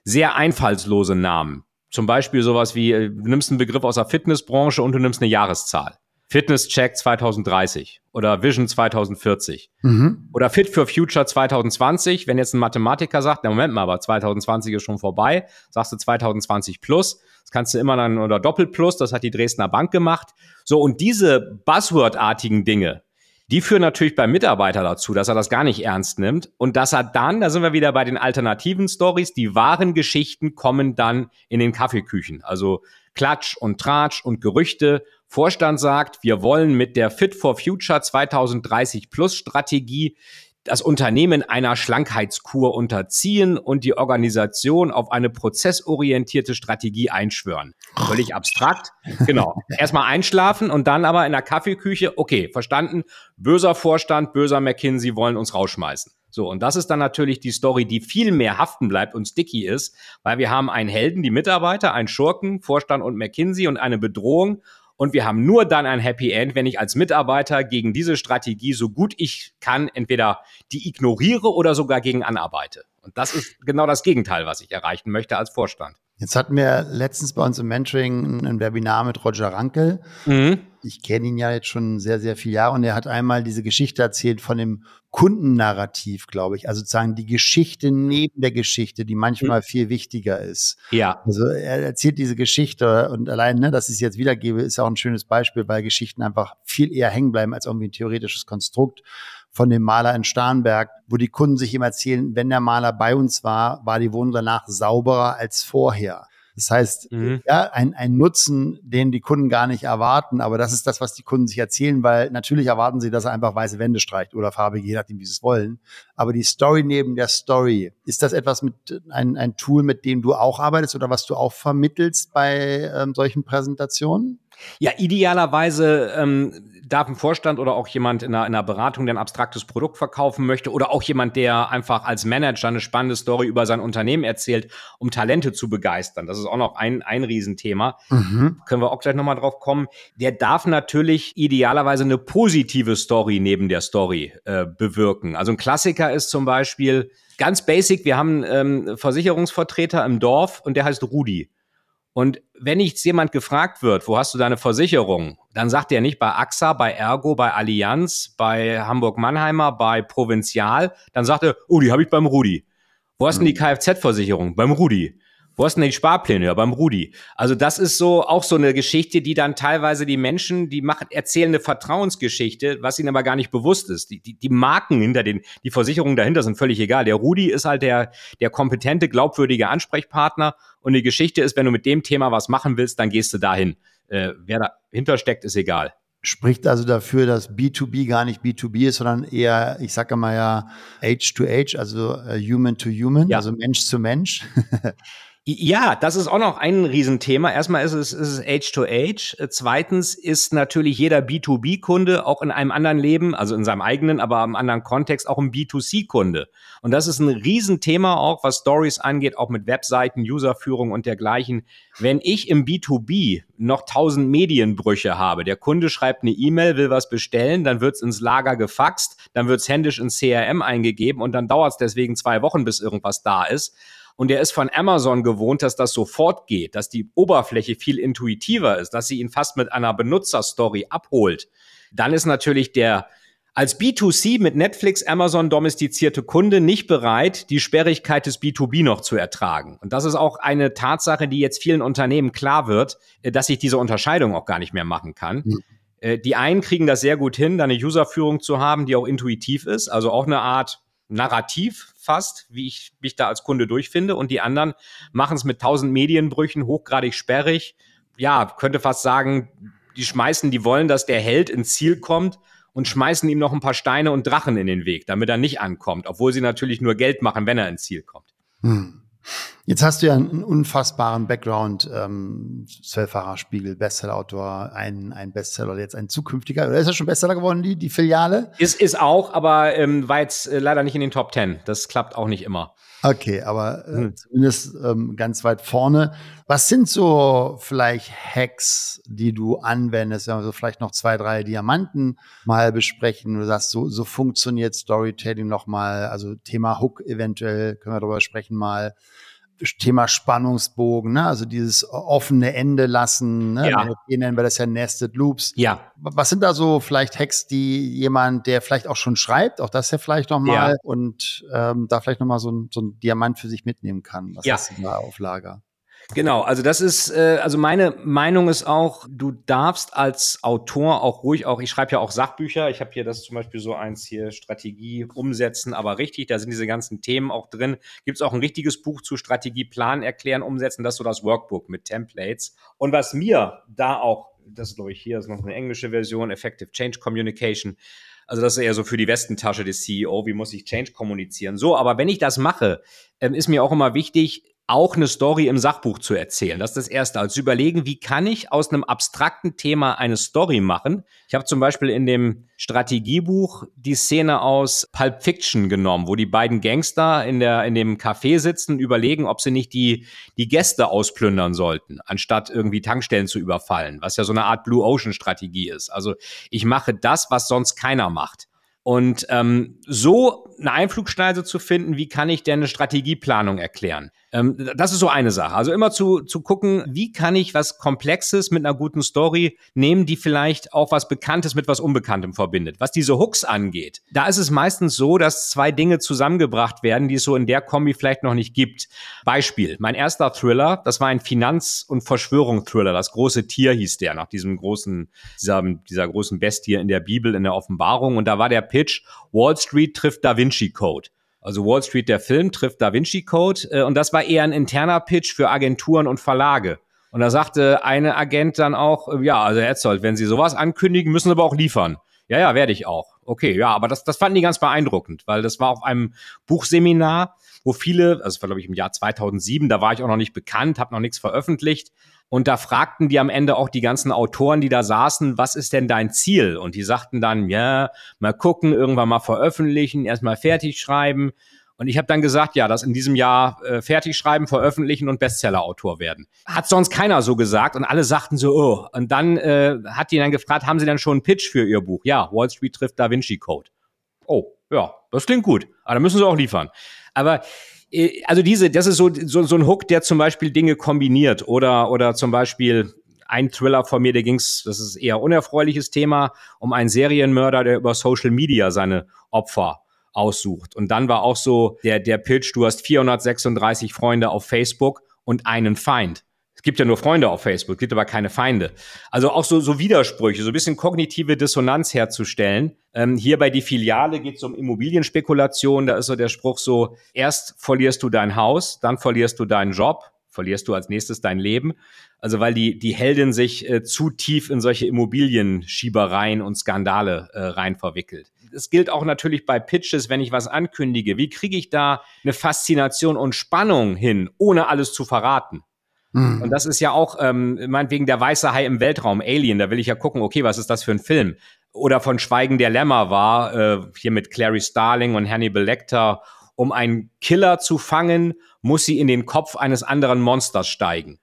sehr einfallslose Namen. Zum Beispiel sowas wie, äh, du nimmst einen Begriff aus der Fitnessbranche und du nimmst eine Jahreszahl. Fitness Check 2030 oder Vision 2040 mhm. oder Fit for Future 2020. Wenn jetzt ein Mathematiker sagt, na Moment mal, aber 2020 ist schon vorbei, sagst du 2020 plus, das kannst du immer dann oder Doppel plus, das hat die Dresdner Bank gemacht. So und diese Buzzword-artigen Dinge, die führen natürlich beim Mitarbeiter dazu, dass er das gar nicht ernst nimmt und dass er dann, da sind wir wieder bei den alternativen Stories, die wahren Geschichten kommen dann in den Kaffeeküchen. Also Klatsch und Tratsch und Gerüchte. Vorstand sagt, wir wollen mit der Fit for Future 2030 Plus Strategie das Unternehmen einer Schlankheitskur unterziehen und die Organisation auf eine prozessorientierte Strategie einschwören. Völlig abstrakt. Genau. Erstmal einschlafen und dann aber in der Kaffeeküche, okay, verstanden, böser Vorstand, böser McKinsey wollen uns rausschmeißen. So, und das ist dann natürlich die Story, die viel mehr haften bleibt und sticky ist, weil wir haben einen Helden, die Mitarbeiter, einen Schurken, Vorstand und McKinsey und eine Bedrohung und wir haben nur dann ein Happy End, wenn ich als Mitarbeiter gegen diese Strategie so gut ich kann entweder die ignoriere oder sogar gegen anarbeite. Und das ist genau das Gegenteil, was ich erreichen möchte als Vorstand. Jetzt hatten wir letztens bei uns im Mentoring ein Webinar mit Roger Rankel. Mhm. Ich kenne ihn ja jetzt schon sehr, sehr viele Jahre und er hat einmal diese Geschichte erzählt von dem Kundennarrativ, glaube ich. Also sozusagen die Geschichte neben der Geschichte, die manchmal mhm. viel wichtiger ist. Ja. Also er erzählt diese Geschichte und allein, ne, dass ich es jetzt wiedergebe, ist auch ein schönes Beispiel, weil Geschichten einfach viel eher hängen bleiben als irgendwie ein theoretisches Konstrukt von dem Maler in Starnberg, wo die Kunden sich immer erzählen, wenn der Maler bei uns war, war die Wohnung danach sauberer als vorher. Das heißt, mhm. ja, ein, ein Nutzen, den die Kunden gar nicht erwarten, aber das ist das, was die Kunden sich erzählen, weil natürlich erwarten sie, dass er einfach weiße Wände streicht oder farbige, je nachdem, wie sie es wollen. Aber die Story neben der Story, ist das etwas mit ein, ein Tool, mit dem du auch arbeitest oder was du auch vermittelst bei ähm, solchen Präsentationen? Ja, idealerweise ähm, darf ein Vorstand oder auch jemand in einer, in einer Beratung, der ein abstraktes Produkt verkaufen möchte oder auch jemand, der einfach als Manager eine spannende Story über sein Unternehmen erzählt, um Talente zu begeistern. Das ist auch noch ein, ein Riesenthema. Mhm. Können wir auch gleich nochmal drauf kommen. Der darf natürlich idealerweise eine positive Story neben der Story äh, bewirken. Also ein Klassiker ist zum Beispiel ganz basic, wir haben ähm, Versicherungsvertreter im Dorf und der heißt Rudi. Und wenn jetzt jemand gefragt wird, wo hast du deine Versicherung, dann sagt er nicht bei AXA, bei Ergo, bei Allianz, bei Hamburg-Mannheimer, bei Provinzial, dann sagt er, oh, die habe ich beim Rudi. Wo hast du denn die hm. Kfz-Versicherung? Beim Rudi. Wo hast du denn die Sparpläne? Ja, beim Rudi. Also das ist so auch so eine Geschichte, die dann teilweise die Menschen, die machen, erzählen eine Vertrauensgeschichte, was ihnen aber gar nicht bewusst ist. Die, die, die Marken hinter den, die Versicherungen dahinter sind völlig egal. Der Rudi ist halt der, der kompetente, glaubwürdige Ansprechpartner und die Geschichte ist, wenn du mit dem Thema was machen willst, dann gehst du dahin. Äh, wer dahinter steckt, ist egal spricht also dafür, dass B2B gar nicht B2B ist, sondern eher, ich sage mal ja, Age to Age, also uh, Human to Human, ja. also Mensch zu Mensch. Ja, das ist auch noch ein Riesenthema. Erstmal ist es, ist es Age to Age. Zweitens ist natürlich jeder B2B-Kunde auch in einem anderen Leben, also in seinem eigenen, aber im anderen Kontext auch ein B2C-Kunde. Und das ist ein Riesenthema auch, was Stories angeht, auch mit Webseiten, Userführung und dergleichen. Wenn ich im B2B noch tausend Medienbrüche habe, der Kunde schreibt eine E-Mail, will was bestellen, dann wird's ins Lager gefaxt, dann wird's händisch ins CRM eingegeben und dann dauert's deswegen zwei Wochen, bis irgendwas da ist und er ist von Amazon gewohnt, dass das sofort geht, dass die Oberfläche viel intuitiver ist, dass sie ihn fast mit einer Benutzerstory abholt, dann ist natürlich der als B2C mit Netflix, Amazon domestizierte Kunde nicht bereit, die Sperrigkeit des B2B noch zu ertragen. Und das ist auch eine Tatsache, die jetzt vielen Unternehmen klar wird, äh, dass ich diese Unterscheidung auch gar nicht mehr machen kann. Mhm. Die einen kriegen das sehr gut hin, da eine Userführung zu haben, die auch intuitiv ist, also auch eine Art Narrativ fast, wie ich mich da als Kunde durchfinde. Und die anderen machen es mit tausend Medienbrüchen, hochgradig sperrig. Ja, könnte fast sagen, die schmeißen, die wollen, dass der Held ins Ziel kommt und schmeißen ihm noch ein paar Steine und Drachen in den Weg, damit er nicht ankommt, obwohl sie natürlich nur Geld machen, wenn er ins Ziel kommt. Hm. Jetzt hast du ja einen unfassbaren Background, ähm, Zwölffacher-Spiegel, Bestsellerautor, ein, ein Bestseller, jetzt ein zukünftiger, oder ist er schon Bestseller geworden, die, die Filiale? Ist, ist auch, aber ähm, war jetzt äh, leider nicht in den Top Ten. Das klappt auch nicht immer. Okay, aber äh, hm. zumindest ähm, ganz weit vorne. Was sind so vielleicht Hacks, die du anwendest, wenn wir so vielleicht noch zwei, drei Diamanten mal besprechen? Du sagst, so, so funktioniert Storytelling nochmal, also Thema Hook eventuell, können wir darüber sprechen mal. Thema Spannungsbogen, ne? also dieses offene Ende lassen. Ne? Ja. Hier nennen wir das ja Nested Loops. Ja. Was sind da so vielleicht Hacks, die jemand, der vielleicht auch schon schreibt, auch das ja vielleicht nochmal ja. und ähm, da vielleicht nochmal so ein, so ein Diamant für sich mitnehmen kann? Was ja. du da auf Lager? Genau, also das ist, äh, also meine Meinung ist auch, du darfst als Autor auch ruhig auch, ich schreibe ja auch Sachbücher, ich habe hier das zum Beispiel so eins hier, Strategie umsetzen, aber richtig, da sind diese ganzen Themen auch drin. Gibt es auch ein richtiges Buch zu Strategie, Plan erklären, umsetzen, das ist so das Workbook mit Templates. Und was mir da auch, das ist glaube ich hier, ist noch eine englische Version, Effective Change Communication, also das ist eher so für die Westentasche des CEO, wie muss ich Change kommunizieren. So, aber wenn ich das mache, ähm, ist mir auch immer wichtig, auch eine Story im Sachbuch zu erzählen. Das ist das Erste. Also überlegen, wie kann ich aus einem abstrakten Thema eine Story machen. Ich habe zum Beispiel in dem Strategiebuch die Szene aus Pulp Fiction genommen, wo die beiden Gangster in, der, in dem Café sitzen überlegen, ob sie nicht die, die Gäste ausplündern sollten, anstatt irgendwie Tankstellen zu überfallen, was ja so eine Art Blue Ocean Strategie ist. Also ich mache das, was sonst keiner macht. Und ähm, so eine Einflugschneise zu finden, wie kann ich denn eine Strategieplanung erklären? Ähm, das ist so eine Sache. Also immer zu, zu gucken, wie kann ich was Komplexes mit einer guten Story nehmen, die vielleicht auch was Bekanntes mit was Unbekanntem verbindet. Was diese Hooks angeht, da ist es meistens so, dass zwei Dinge zusammengebracht werden, die es so in der Kombi vielleicht noch nicht gibt. Beispiel, mein erster Thriller, das war ein Finanz- und Verschwörung-Thriller. Das große Tier hieß der, nach diesem großen, dieser, dieser großen Bestie in der Bibel, in der Offenbarung. Und da war der Pitch, Wall Street trifft Da Vinci Code. Also Wall Street, der Film, trifft Da Vinci Code. Äh, und das war eher ein interner Pitch für Agenturen und Verlage. Und da sagte eine Agent dann auch, äh, ja, also Herr Etzold, wenn Sie sowas ankündigen, müssen Sie aber auch liefern. Ja, ja, werde ich auch. Okay, ja, aber das, das fanden die ganz beeindruckend, weil das war auf einem Buchseminar, wo viele, also das war glaube ich im Jahr 2007, da war ich auch noch nicht bekannt, habe noch nichts veröffentlicht, und da fragten die am Ende auch die ganzen Autoren, die da saßen, was ist denn dein Ziel? Und die sagten dann, ja, mal gucken, irgendwann mal veröffentlichen, erstmal fertig schreiben. Und ich habe dann gesagt, ja, das in diesem Jahr äh, fertig schreiben, veröffentlichen und Bestseller-Autor werden. Hat sonst keiner so gesagt und alle sagten so, oh. Und dann äh, hat die dann gefragt, haben Sie denn schon einen Pitch für Ihr Buch? Ja, Wall Street trifft Da Vinci Code. Oh, ja, das klingt gut. Aber da müssen Sie auch liefern. Aber also diese, das ist so, so, so ein Hook, der zum Beispiel Dinge kombiniert oder, oder zum Beispiel ein Thriller von mir, der ging's, das ist eher unerfreuliches Thema, um einen Serienmörder, der über Social Media seine Opfer aussucht. Und dann war auch so der, der Pitch, du hast 436 Freunde auf Facebook und einen Feind. Es gibt ja nur Freunde auf Facebook, es gibt aber keine Feinde. Also auch so, so Widersprüche, so ein bisschen kognitive Dissonanz herzustellen. Ähm, hier bei die Filiale geht es um Immobilienspekulation. Da ist so der Spruch so, erst verlierst du dein Haus, dann verlierst du deinen Job, verlierst du als nächstes dein Leben. Also weil die, die Heldin sich äh, zu tief in solche Immobilienschiebereien und Skandale äh, rein verwickelt. Es gilt auch natürlich bei Pitches, wenn ich was ankündige. Wie kriege ich da eine Faszination und Spannung hin, ohne alles zu verraten? Mhm. Und das ist ja auch, ähm, meinetwegen der weiße Hai im Weltraum, Alien, da will ich ja gucken, okay, was ist das für ein Film? Oder von Schweigen der Lämmer war, äh, hier mit Clary Starling und Hannibal Lecter, um einen Killer zu fangen, muss sie in den Kopf eines anderen Monsters steigen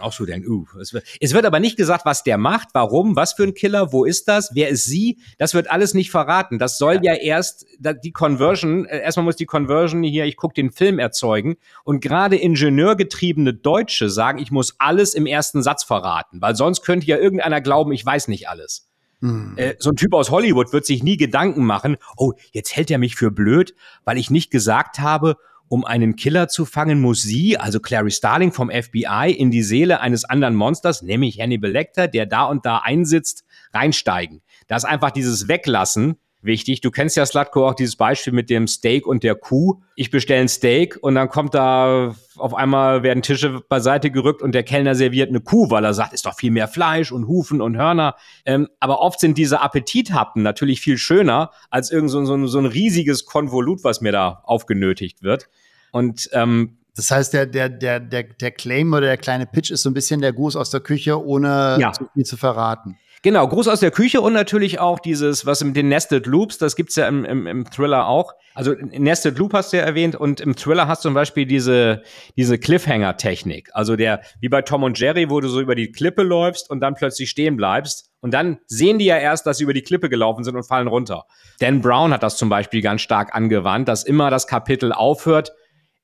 auch so denkt, uh, es wird, es wird aber nicht gesagt, was der macht, warum, was für ein Killer, wo ist das, wer ist sie, das wird alles nicht verraten. Das soll ja, ja erst die Conversion, äh, erstmal muss die Conversion hier, ich gucke den Film erzeugen und gerade ingenieurgetriebene Deutsche sagen, ich muss alles im ersten Satz verraten, weil sonst könnte ja irgendeiner glauben, ich weiß nicht alles. Hm. Äh, so ein Typ aus Hollywood wird sich nie Gedanken machen, oh, jetzt hält er mich für blöd, weil ich nicht gesagt habe, um einen Killer zu fangen, muss sie, also Clary Starling vom FBI, in die Seele eines anderen Monsters, nämlich Hannibal Lecter, der da und da einsitzt, reinsteigen. Da ist einfach dieses Weglassen wichtig. Du kennst ja, Slatko, auch dieses Beispiel mit dem Steak und der Kuh. Ich bestelle ein Steak und dann kommt da auf einmal werden Tische beiseite gerückt und der Kellner serviert eine Kuh, weil er sagt, ist doch viel mehr Fleisch und Hufen und Hörner. Ähm, aber oft sind diese Appetithappen natürlich viel schöner als irgend so, so, so ein riesiges Konvolut, was mir da aufgenötigt wird. Und ähm, das heißt, der, der, der, der, der Claim oder der kleine Pitch ist so ein bisschen der Gruß aus der Küche, ohne ja. zu viel zu verraten. Genau, Gruß aus der Küche und natürlich auch dieses, was mit den Nested Loops, das gibt's ja im, im, im Thriller auch. Also Nested Loop hast du ja erwähnt und im Thriller hast du zum Beispiel diese, diese Cliffhanger-Technik. Also der, wie bei Tom und Jerry, wo du so über die Klippe läufst und dann plötzlich stehen bleibst. Und dann sehen die ja erst, dass sie über die Klippe gelaufen sind und fallen runter. Dan Brown hat das zum Beispiel ganz stark angewandt, dass immer das Kapitel aufhört.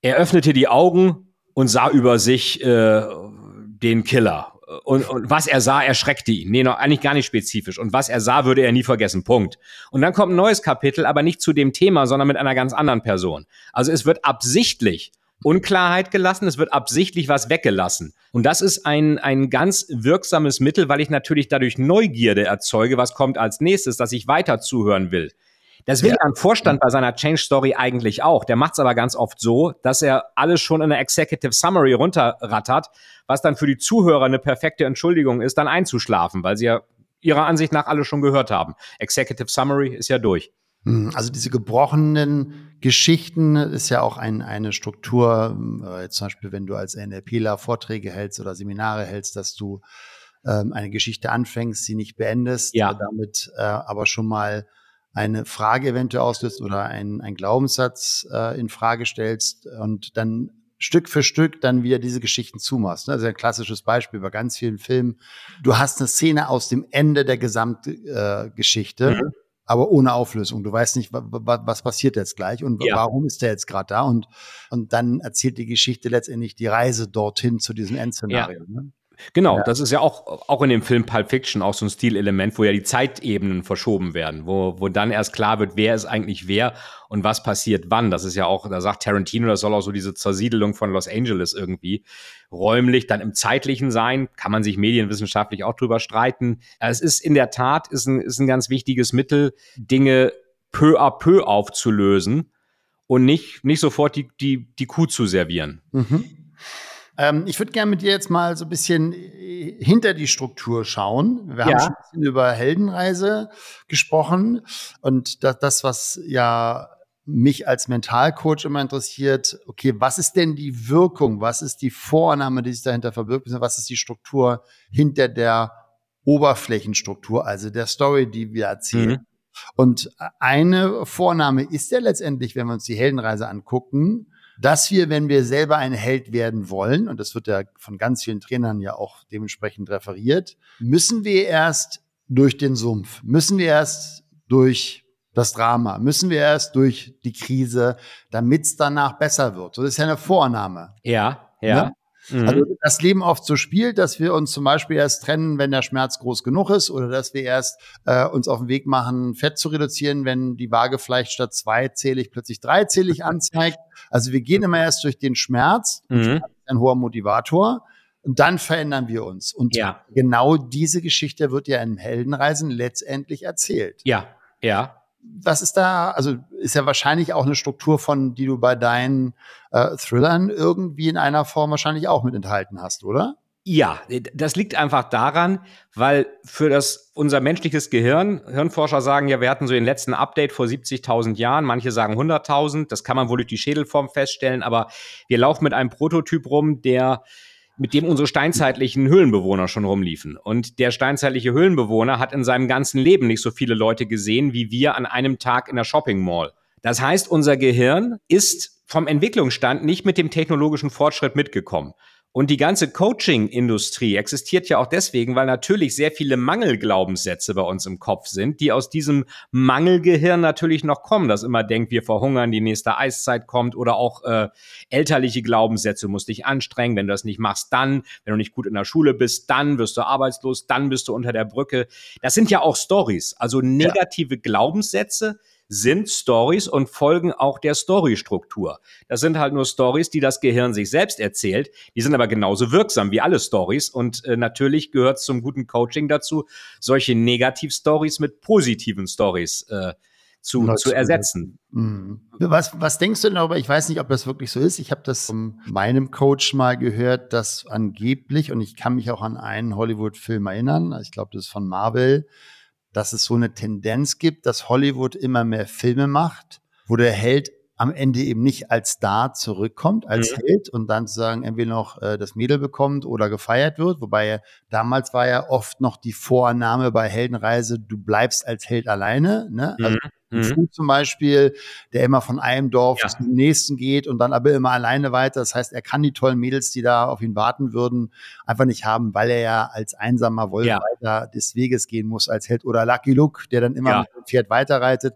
Er öffnete die Augen und sah über sich äh, den Killer. Und, und was er sah, erschreckte ihn. Nee, noch eigentlich gar nicht spezifisch. Und was er sah, würde er nie vergessen. Punkt. Und dann kommt ein neues Kapitel, aber nicht zu dem Thema, sondern mit einer ganz anderen Person. Also es wird absichtlich Unklarheit gelassen, es wird absichtlich was weggelassen. Und das ist ein, ein ganz wirksames Mittel, weil ich natürlich dadurch Neugierde erzeuge, was kommt als nächstes, dass ich weiter zuhören will. Das will ja. ein Vorstand bei seiner Change Story eigentlich auch. Der macht es aber ganz oft so, dass er alles schon in der Executive Summary runterrattert, was dann für die Zuhörer eine perfekte Entschuldigung ist, dann einzuschlafen, weil sie ja ihrer Ansicht nach alle schon gehört haben. Executive Summary ist ja durch. Hm, also diese gebrochenen Geschichten ist ja auch ein, eine Struktur, äh, zum Beispiel wenn du als NLPler Vorträge hältst oder Seminare hältst, dass du ähm, eine Geschichte anfängst, sie nicht beendest, ja. damit äh, aber schon mal eine Frage eventuell auslöst oder einen, einen Glaubenssatz äh, in Frage stellst und dann Stück für Stück dann wieder diese Geschichten zumachst. Das ist ein klassisches Beispiel bei ganz vielen Filmen. Du hast eine Szene aus dem Ende der Gesamtgeschichte. Äh, mhm aber ohne Auflösung. Du weißt nicht, was passiert jetzt gleich und ja. warum ist der jetzt gerade da und, und dann erzählt die Geschichte letztendlich die Reise dorthin zu diesem Endszenario. Ja. Ne? Genau, ja. das ist ja auch, auch in dem Film Pulp Fiction auch so ein Stilelement, wo ja die Zeitebenen verschoben werden, wo, wo dann erst klar wird, wer ist eigentlich wer und was passiert wann. Das ist ja auch, da sagt Tarantino, das soll auch so diese Zersiedelung von Los Angeles irgendwie räumlich, dann im zeitlichen sein, kann man sich medienwissenschaftlich auch drüber streiten. Es ist in der Tat, ist ein, ist ein ganz wichtiges Mittel, Dinge peu à peu aufzulösen und nicht, nicht sofort die, die, die Kuh zu servieren. Mhm. Ähm, ich würde gerne mit dir jetzt mal so ein bisschen äh, hinter die Struktur schauen. Wir ja. haben schon ein bisschen über Heldenreise gesprochen und das, das, was ja mich als Mentalcoach immer interessiert, okay, was ist denn die Wirkung, was ist die Vorname, die sich dahinter verbirgt, was ist die Struktur hinter der Oberflächenstruktur, also der Story, die wir erzählen. Mhm. Und eine Vorname ist ja letztendlich, wenn wir uns die Heldenreise angucken, dass wir, wenn wir selber ein Held werden wollen, und das wird ja von ganz vielen Trainern ja auch dementsprechend referiert, müssen wir erst durch den Sumpf, müssen wir erst durch das Drama, müssen wir erst durch die Krise, damit es danach besser wird. So, das ist ja eine Vorname. Ja, ja. Ne? Mhm. Also das Leben oft so spielt, dass wir uns zum Beispiel erst trennen, wenn der Schmerz groß genug ist, oder dass wir erst äh, uns auf den Weg machen, Fett zu reduzieren, wenn die Waage vielleicht statt zweizählig plötzlich dreizählig anzeigt. Also wir gehen immer erst durch den Schmerz, mhm. ein hoher Motivator. Und dann verändern wir uns. Und ja. genau diese Geschichte wird ja in Heldenreisen letztendlich erzählt. Ja, ja was ist da, also ist ja wahrscheinlich auch eine Struktur von, die du bei deinen äh, Thrillern irgendwie in einer Form wahrscheinlich auch mit enthalten hast, oder? Ja, das liegt einfach daran, weil für das unser menschliches Gehirn, Hirnforscher sagen ja, wir hatten so den letzten Update vor 70.000 Jahren, manche sagen 100.000, das kann man wohl durch die Schädelform feststellen, aber wir laufen mit einem Prototyp rum, der mit dem unsere steinzeitlichen Höhlenbewohner schon rumliefen. Und der steinzeitliche Höhlenbewohner hat in seinem ganzen Leben nicht so viele Leute gesehen wie wir an einem Tag in der Shopping Mall. Das heißt, unser Gehirn ist vom Entwicklungsstand nicht mit dem technologischen Fortschritt mitgekommen. Und die ganze Coaching-Industrie existiert ja auch deswegen, weil natürlich sehr viele Mangelglaubenssätze bei uns im Kopf sind, die aus diesem Mangelgehirn natürlich noch kommen, das immer denkt, wir verhungern, die nächste Eiszeit kommt oder auch äh, elterliche Glaubenssätze, du musst dich anstrengen, wenn du das nicht machst, dann, wenn du nicht gut in der Schule bist, dann wirst du arbeitslos, dann bist du unter der Brücke. Das sind ja auch Stories, also negative ja. Glaubenssätze, sind Stories und folgen auch der Storystruktur. Das sind halt nur Stories, die das Gehirn sich selbst erzählt. Die sind aber genauso wirksam wie alle Stories. Und äh, natürlich gehört zum guten Coaching dazu, solche Negativ-Stories mit positiven Stories äh, zu, zu ersetzen. Mhm. Was, was denkst du denn darüber? Ich weiß nicht, ob das wirklich so ist. Ich habe das von meinem Coach mal gehört, dass angeblich, und ich kann mich auch an einen Hollywood-Film erinnern, ich glaube, das ist von Marvel, dass es so eine Tendenz gibt, dass Hollywood immer mehr Filme macht, wo der Held am Ende eben nicht als Star zurückkommt, als mhm. Held und dann sozusagen entweder noch äh, das Mädel bekommt oder gefeiert wird. Wobei damals war ja oft noch die Vorannahme bei Heldenreise, du bleibst als Held alleine. Ne? Also mhm. Mhm. zum Beispiel, der immer von einem Dorf ja. zum nächsten geht und dann aber immer alleine weiter. Das heißt, er kann die tollen Mädels, die da auf ihn warten würden, einfach nicht haben, weil er ja als einsamer Wolf ja. weiter des Weges gehen muss als Held. Oder Lucky Luke, der dann immer ja. mit dem Pferd weiterreitet.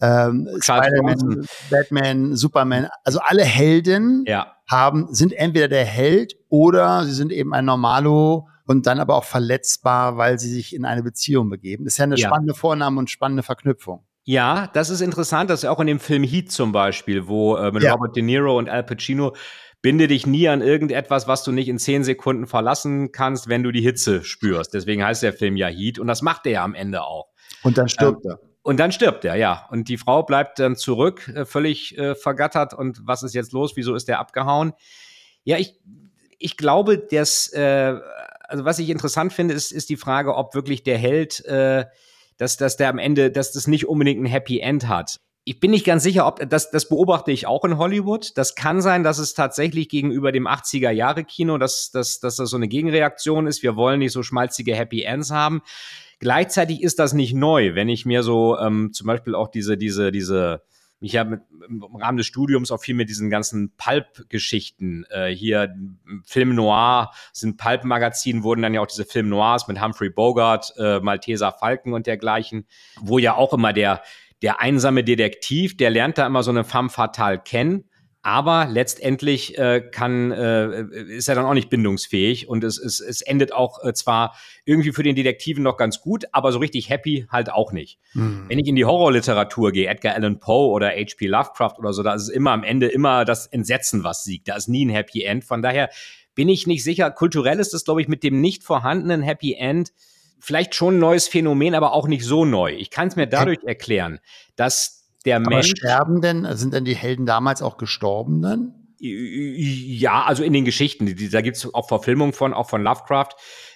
Ähm, Spider-Man, Batman, Superman, also alle Helden ja. haben, sind entweder der Held oder sie sind eben ein Normalo und dann aber auch verletzbar, weil sie sich in eine Beziehung begeben. Das ist ja eine ja. spannende Vorname und spannende Verknüpfung. Ja, das ist interessant, dass auch in dem Film Heat zum Beispiel, wo äh, mit ja. Robert De Niro und Al Pacino binde dich nie an irgendetwas, was du nicht in zehn Sekunden verlassen kannst, wenn du die Hitze spürst. Deswegen heißt der Film ja Heat und das macht er ja am Ende auch. Und dann stirbt ähm, er. Und dann stirbt er, ja. Und die Frau bleibt dann zurück, äh, völlig äh, vergattert. Und was ist jetzt los? Wieso ist der abgehauen? Ja, ich, ich glaube, dass, äh, also was ich interessant finde, ist, ist die Frage, ob wirklich der Held, äh, dass, dass der am Ende, dass das nicht unbedingt ein Happy End hat. Ich bin nicht ganz sicher, ob das, das beobachte ich auch in Hollywood. Das kann sein, dass es tatsächlich gegenüber dem 80er Jahre Kino, dass, dass, dass das so eine Gegenreaktion ist. Wir wollen nicht so schmalzige Happy Ends haben. Gleichzeitig ist das nicht neu, wenn ich mir so ähm, zum Beispiel auch diese, diese, diese, ich habe im Rahmen des Studiums auch viel mit diesen ganzen Pulp-Geschichten. Äh, hier Film Noir sind Pulp-Magazinen, wurden dann ja auch diese Film Noirs mit Humphrey Bogart, äh, Malteser Falken und dergleichen, wo ja auch immer der, der einsame Detektiv, der lernt da immer so eine femme fatale kennen aber letztendlich äh, kann, äh, ist er dann auch nicht bindungsfähig und es, es, es endet auch äh, zwar irgendwie für den Detektiven noch ganz gut, aber so richtig happy halt auch nicht. Mhm. Wenn ich in die Horrorliteratur gehe, Edgar Allan Poe oder H.P. Lovecraft oder so, da ist es immer am Ende immer das Entsetzen, was siegt. Da ist nie ein Happy End. Von daher bin ich nicht sicher. Kulturell ist es, glaube ich, mit dem nicht vorhandenen Happy End vielleicht schon ein neues Phänomen, aber auch nicht so neu. Ich kann es mir dadurch erklären, dass der Aber Mensch. Sterben denn, sind denn die Helden damals auch gestorben dann? Ja, also in den Geschichten. Da gibt es auch Verfilmungen von, auch von Lovecraft.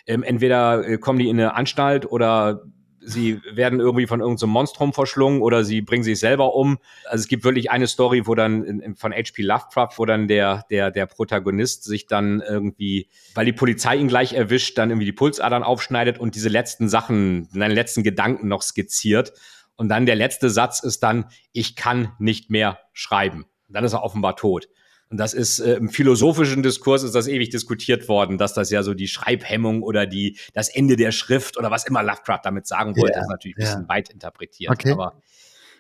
Ähm, entweder äh, kommen die in eine Anstalt oder sie werden irgendwie von irgendeinem so Monstrum verschlungen oder sie bringen sich selber um. Also es gibt wirklich eine Story, wo dann in, von H.P. Lovecraft, wo dann der, der, der Protagonist sich dann irgendwie, weil die Polizei ihn gleich erwischt, dann irgendwie die Pulsadern aufschneidet und diese letzten Sachen, seine letzten Gedanken noch skizziert. Und dann der letzte Satz ist dann, ich kann nicht mehr schreiben. Und dann ist er offenbar tot. Und das ist äh, im philosophischen Diskurs ist das ewig diskutiert worden, dass das ja so die Schreibhemmung oder die das Ende der Schrift oder was immer Lovecraft damit sagen wollte, ja, ist natürlich ein bisschen weit interpretiert. Okay. Aber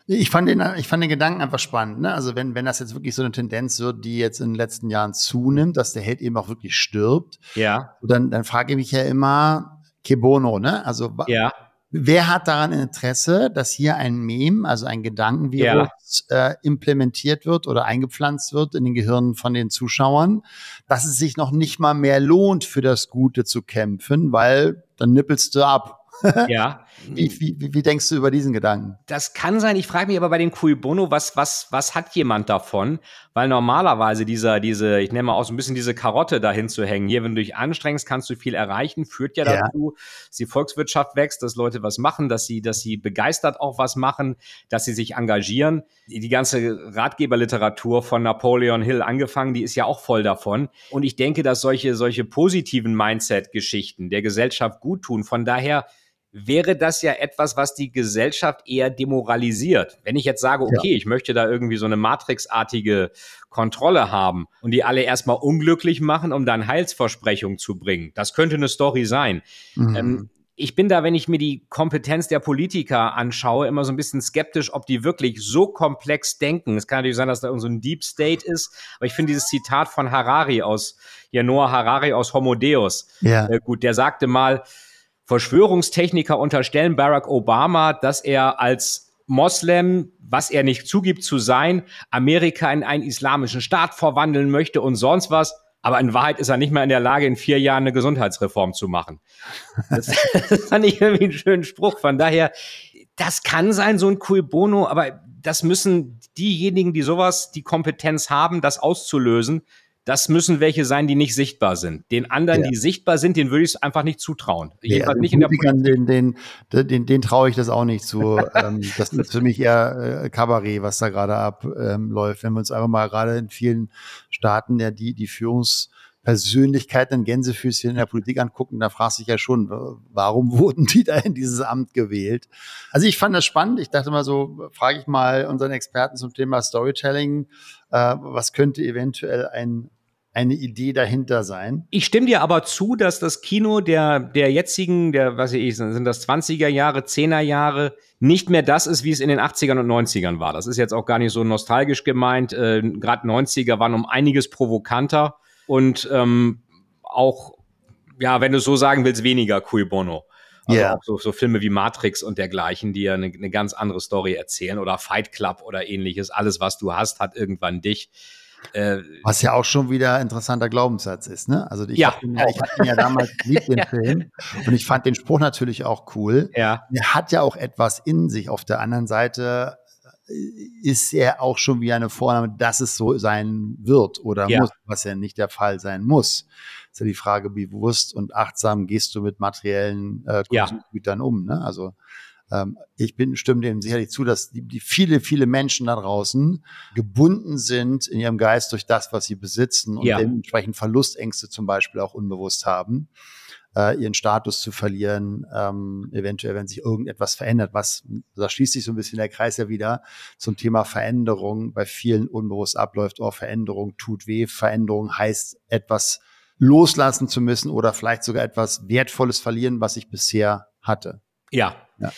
ich fand den, ich fand den Gedanken einfach spannend. Ne? Also wenn, wenn das jetzt wirklich so eine Tendenz wird, die jetzt in den letzten Jahren zunimmt, dass der Held eben auch wirklich stirbt, ja. dann, dann frage ich mich ja immer, Kebono, ne? Also ja. Wer hat daran Interesse, dass hier ein Meme, also ein Gedankenvirus, ja. äh, implementiert wird oder eingepflanzt wird in den Gehirnen von den Zuschauern, dass es sich noch nicht mal mehr lohnt, für das Gute zu kämpfen, weil dann nippelst du ab. ja. Wie, wie, wie, denkst du über diesen Gedanken? Das kann sein. Ich frage mich aber bei den Cui Bono, was, was, was hat jemand davon? Weil normalerweise dieser, diese, ich nenne mal auch so ein bisschen diese Karotte dahin zu hängen. Hier, wenn du dich anstrengst, kannst du viel erreichen, führt ja, ja. dazu, dass die Volkswirtschaft wächst, dass Leute was machen, dass sie, dass sie begeistert auch was machen, dass sie sich engagieren. Die, die ganze Ratgeberliteratur von Napoleon Hill angefangen, die ist ja auch voll davon. Und ich denke, dass solche, solche positiven Mindset-Geschichten der Gesellschaft gut tun. Von daher, wäre das ja etwas, was die Gesellschaft eher demoralisiert. Wenn ich jetzt sage, okay, ja. ich möchte da irgendwie so eine Matrixartige Kontrolle haben und die alle erstmal unglücklich machen, um dann Heilsversprechung zu bringen. Das könnte eine Story sein. Mhm. Ähm, ich bin da, wenn ich mir die Kompetenz der Politiker anschaue, immer so ein bisschen skeptisch, ob die wirklich so komplex denken. Es kann natürlich sein, dass da so ein Deep State ist, aber ich finde dieses Zitat von Harari aus, ja, Noah Harari aus Homo Deus, ja. Äh, gut, der sagte mal, Verschwörungstechniker unterstellen Barack Obama, dass er als Moslem, was er nicht zugibt zu sein, Amerika in einen islamischen Staat verwandeln möchte und sonst was. Aber in Wahrheit ist er nicht mehr in der Lage, in vier Jahren eine Gesundheitsreform zu machen. Das, das fand ich irgendwie einen schönen Spruch. Von daher, das kann sein, so ein Cui Bono, aber das müssen diejenigen, die sowas, die Kompetenz haben, das auszulösen, das müssen welche sein, die nicht sichtbar sind. Den anderen, ja. die sichtbar sind, den würde ich es einfach nicht zutrauen. Nee, also nicht in der den, den, den, den traue ich das auch nicht zu. ähm, das ist für mich eher äh, Kabarett, was da gerade abläuft. Ähm, Wenn wir uns einfach mal gerade in vielen Staaten ja die, die Führungs- Persönlichkeiten, Gänsefüßchen in der Politik angucken, da fragst du dich ja schon, warum wurden die da in dieses Amt gewählt? Also ich fand das spannend. Ich dachte mal so, frage ich mal unseren Experten zum Thema Storytelling, äh, was könnte eventuell ein eine Idee dahinter sein. Ich stimme dir aber zu, dass das Kino der, der jetzigen, der, was weiß ich, sind das 20er Jahre, 10er Jahre, nicht mehr das ist, wie es in den 80ern und 90ern war. Das ist jetzt auch gar nicht so nostalgisch gemeint. Äh, Gerade 90er waren um einiges provokanter und ähm, auch, ja, wenn du so sagen willst, weniger cui bono. Also yeah. so, so Filme wie Matrix und dergleichen, die ja eine, eine ganz andere Story erzählen oder Fight Club oder ähnliches. Alles, was du hast, hat irgendwann dich. Äh, Was ja auch schon wieder ein interessanter Glaubenssatz ist, ne? Also ich ja, ihn ja, ich hatte ihn ja damals geliebt, den ja. Film. Und ich fand den Spruch natürlich auch cool. Ja. Er hat ja auch etwas in sich. Auf der anderen Seite äh, ist er auch schon wie eine Vorname, dass es so sein wird oder ja. muss, was ja nicht der Fall sein muss. Ist ja die Frage, wie bewusst und achtsam gehst du mit materiellen äh, Konsumgütern ja. um. Ne? Also ich bin, stimme dem sicherlich zu, dass die, die viele, viele Menschen da draußen gebunden sind in ihrem Geist durch das, was sie besitzen und ja. dementsprechend Verlustängste zum Beispiel auch unbewusst haben äh, ihren Status zu verlieren, ähm, eventuell, wenn sich irgendetwas verändert, was, da schließt sich so ein bisschen der Kreis ja wieder zum Thema Veränderung bei vielen unbewusst abläuft, oh, Veränderung tut weh, Veränderung heißt etwas loslassen zu müssen oder vielleicht sogar etwas Wertvolles verlieren, was ich bisher hatte. Ja. Ja.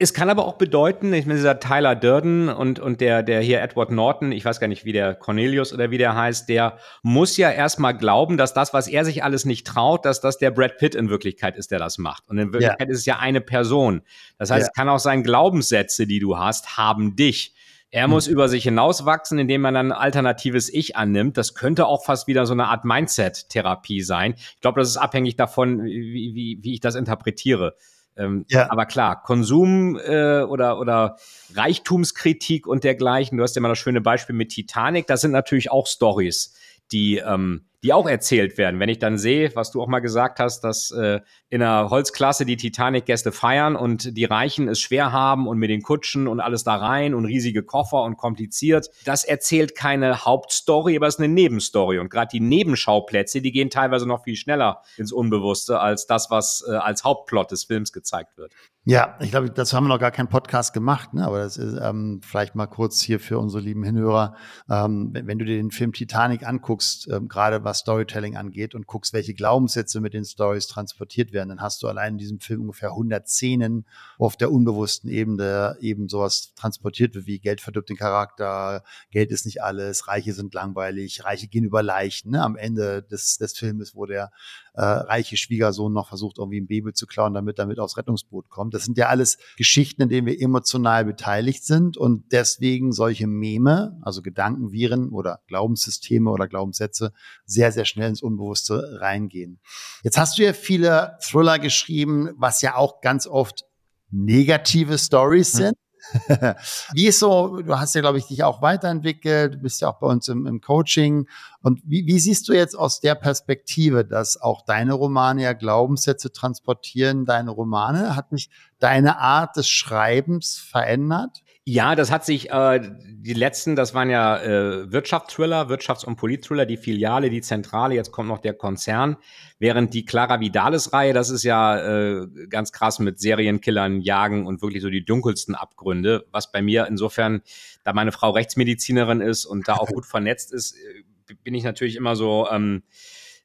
Es kann aber auch bedeuten, ich meine, dieser Tyler Durden und, und der, der hier Edward Norton, ich weiß gar nicht, wie der Cornelius oder wie der heißt, der muss ja erstmal glauben, dass das, was er sich alles nicht traut, dass das der Brad Pitt in Wirklichkeit ist, der das macht. Und in Wirklichkeit ja. ist es ja eine Person. Das heißt, ja. es kann auch sein, Glaubenssätze, die du hast, haben dich. Er hm. muss über sich hinauswachsen, indem man dann ein alternatives Ich annimmt. Das könnte auch fast wieder so eine Art Mindset-Therapie sein. Ich glaube, das ist abhängig davon, wie, wie, wie ich das interpretiere. Ähm, ja. Aber klar, Konsum äh, oder, oder Reichtumskritik und dergleichen, du hast ja mal das schöne Beispiel mit Titanic, das sind natürlich auch Stories, die ähm, die auch erzählt werden. Wenn ich dann sehe, was du auch mal gesagt hast, dass äh, in einer Holzklasse die Titanic-Gäste feiern und die Reichen es schwer haben und mit den Kutschen und alles da rein und riesige Koffer und kompliziert, das erzählt keine Hauptstory, aber es ist eine Nebenstory. Und gerade die Nebenschauplätze, die gehen teilweise noch viel schneller ins Unbewusste als das, was äh, als Hauptplot des Films gezeigt wird. Ja, ich glaube, dazu haben wir noch gar keinen Podcast gemacht, ne? aber das ist ähm, vielleicht mal kurz hier für unsere lieben Hinhörer. Ähm, wenn, wenn, du dir den Film Titanic anguckst, ähm, gerade was Storytelling angeht und guckst, welche Glaubenssätze mit den Stories transportiert werden, dann hast du allein in diesem Film ungefähr 100 Szenen, wo auf der unbewussten Ebene eben sowas transportiert wird, wie Geld verdirbt den Charakter, Geld ist nicht alles, Reiche sind langweilig, Reiche gehen über Leichen. Ne? Am Ende des, des Filmes, wo der äh, reiche Schwiegersohn noch versucht, irgendwie ein Baby zu klauen, damit damit aufs Rettungsboot kommt. Das sind ja alles Geschichten, in denen wir emotional beteiligt sind und deswegen solche Meme, also Gedankenviren oder Glaubenssysteme oder Glaubenssätze sehr, sehr schnell ins Unbewusste reingehen. Jetzt hast du ja viele Thriller geschrieben, was ja auch ganz oft negative Stories hm. sind. wie ist so, du hast ja, glaube ich, dich auch weiterentwickelt, du bist ja auch bei uns im, im Coaching. Und wie, wie, siehst du jetzt aus der Perspektive, dass auch deine Romane ja Glaubenssätze transportieren, deine Romane? Hat dich deine Art des Schreibens verändert? Ja, das hat sich, äh, die letzten, das waren ja äh, Wirtschaftsthriller, Wirtschafts- und Politthriller, die Filiale, die Zentrale, jetzt kommt noch der Konzern. Während die Clara Vidalis-Reihe, das ist ja äh, ganz krass mit Serienkillern jagen und wirklich so die dunkelsten Abgründe, was bei mir insofern, da meine Frau Rechtsmedizinerin ist und da auch gut vernetzt ist, äh, bin ich natürlich immer so, ähm,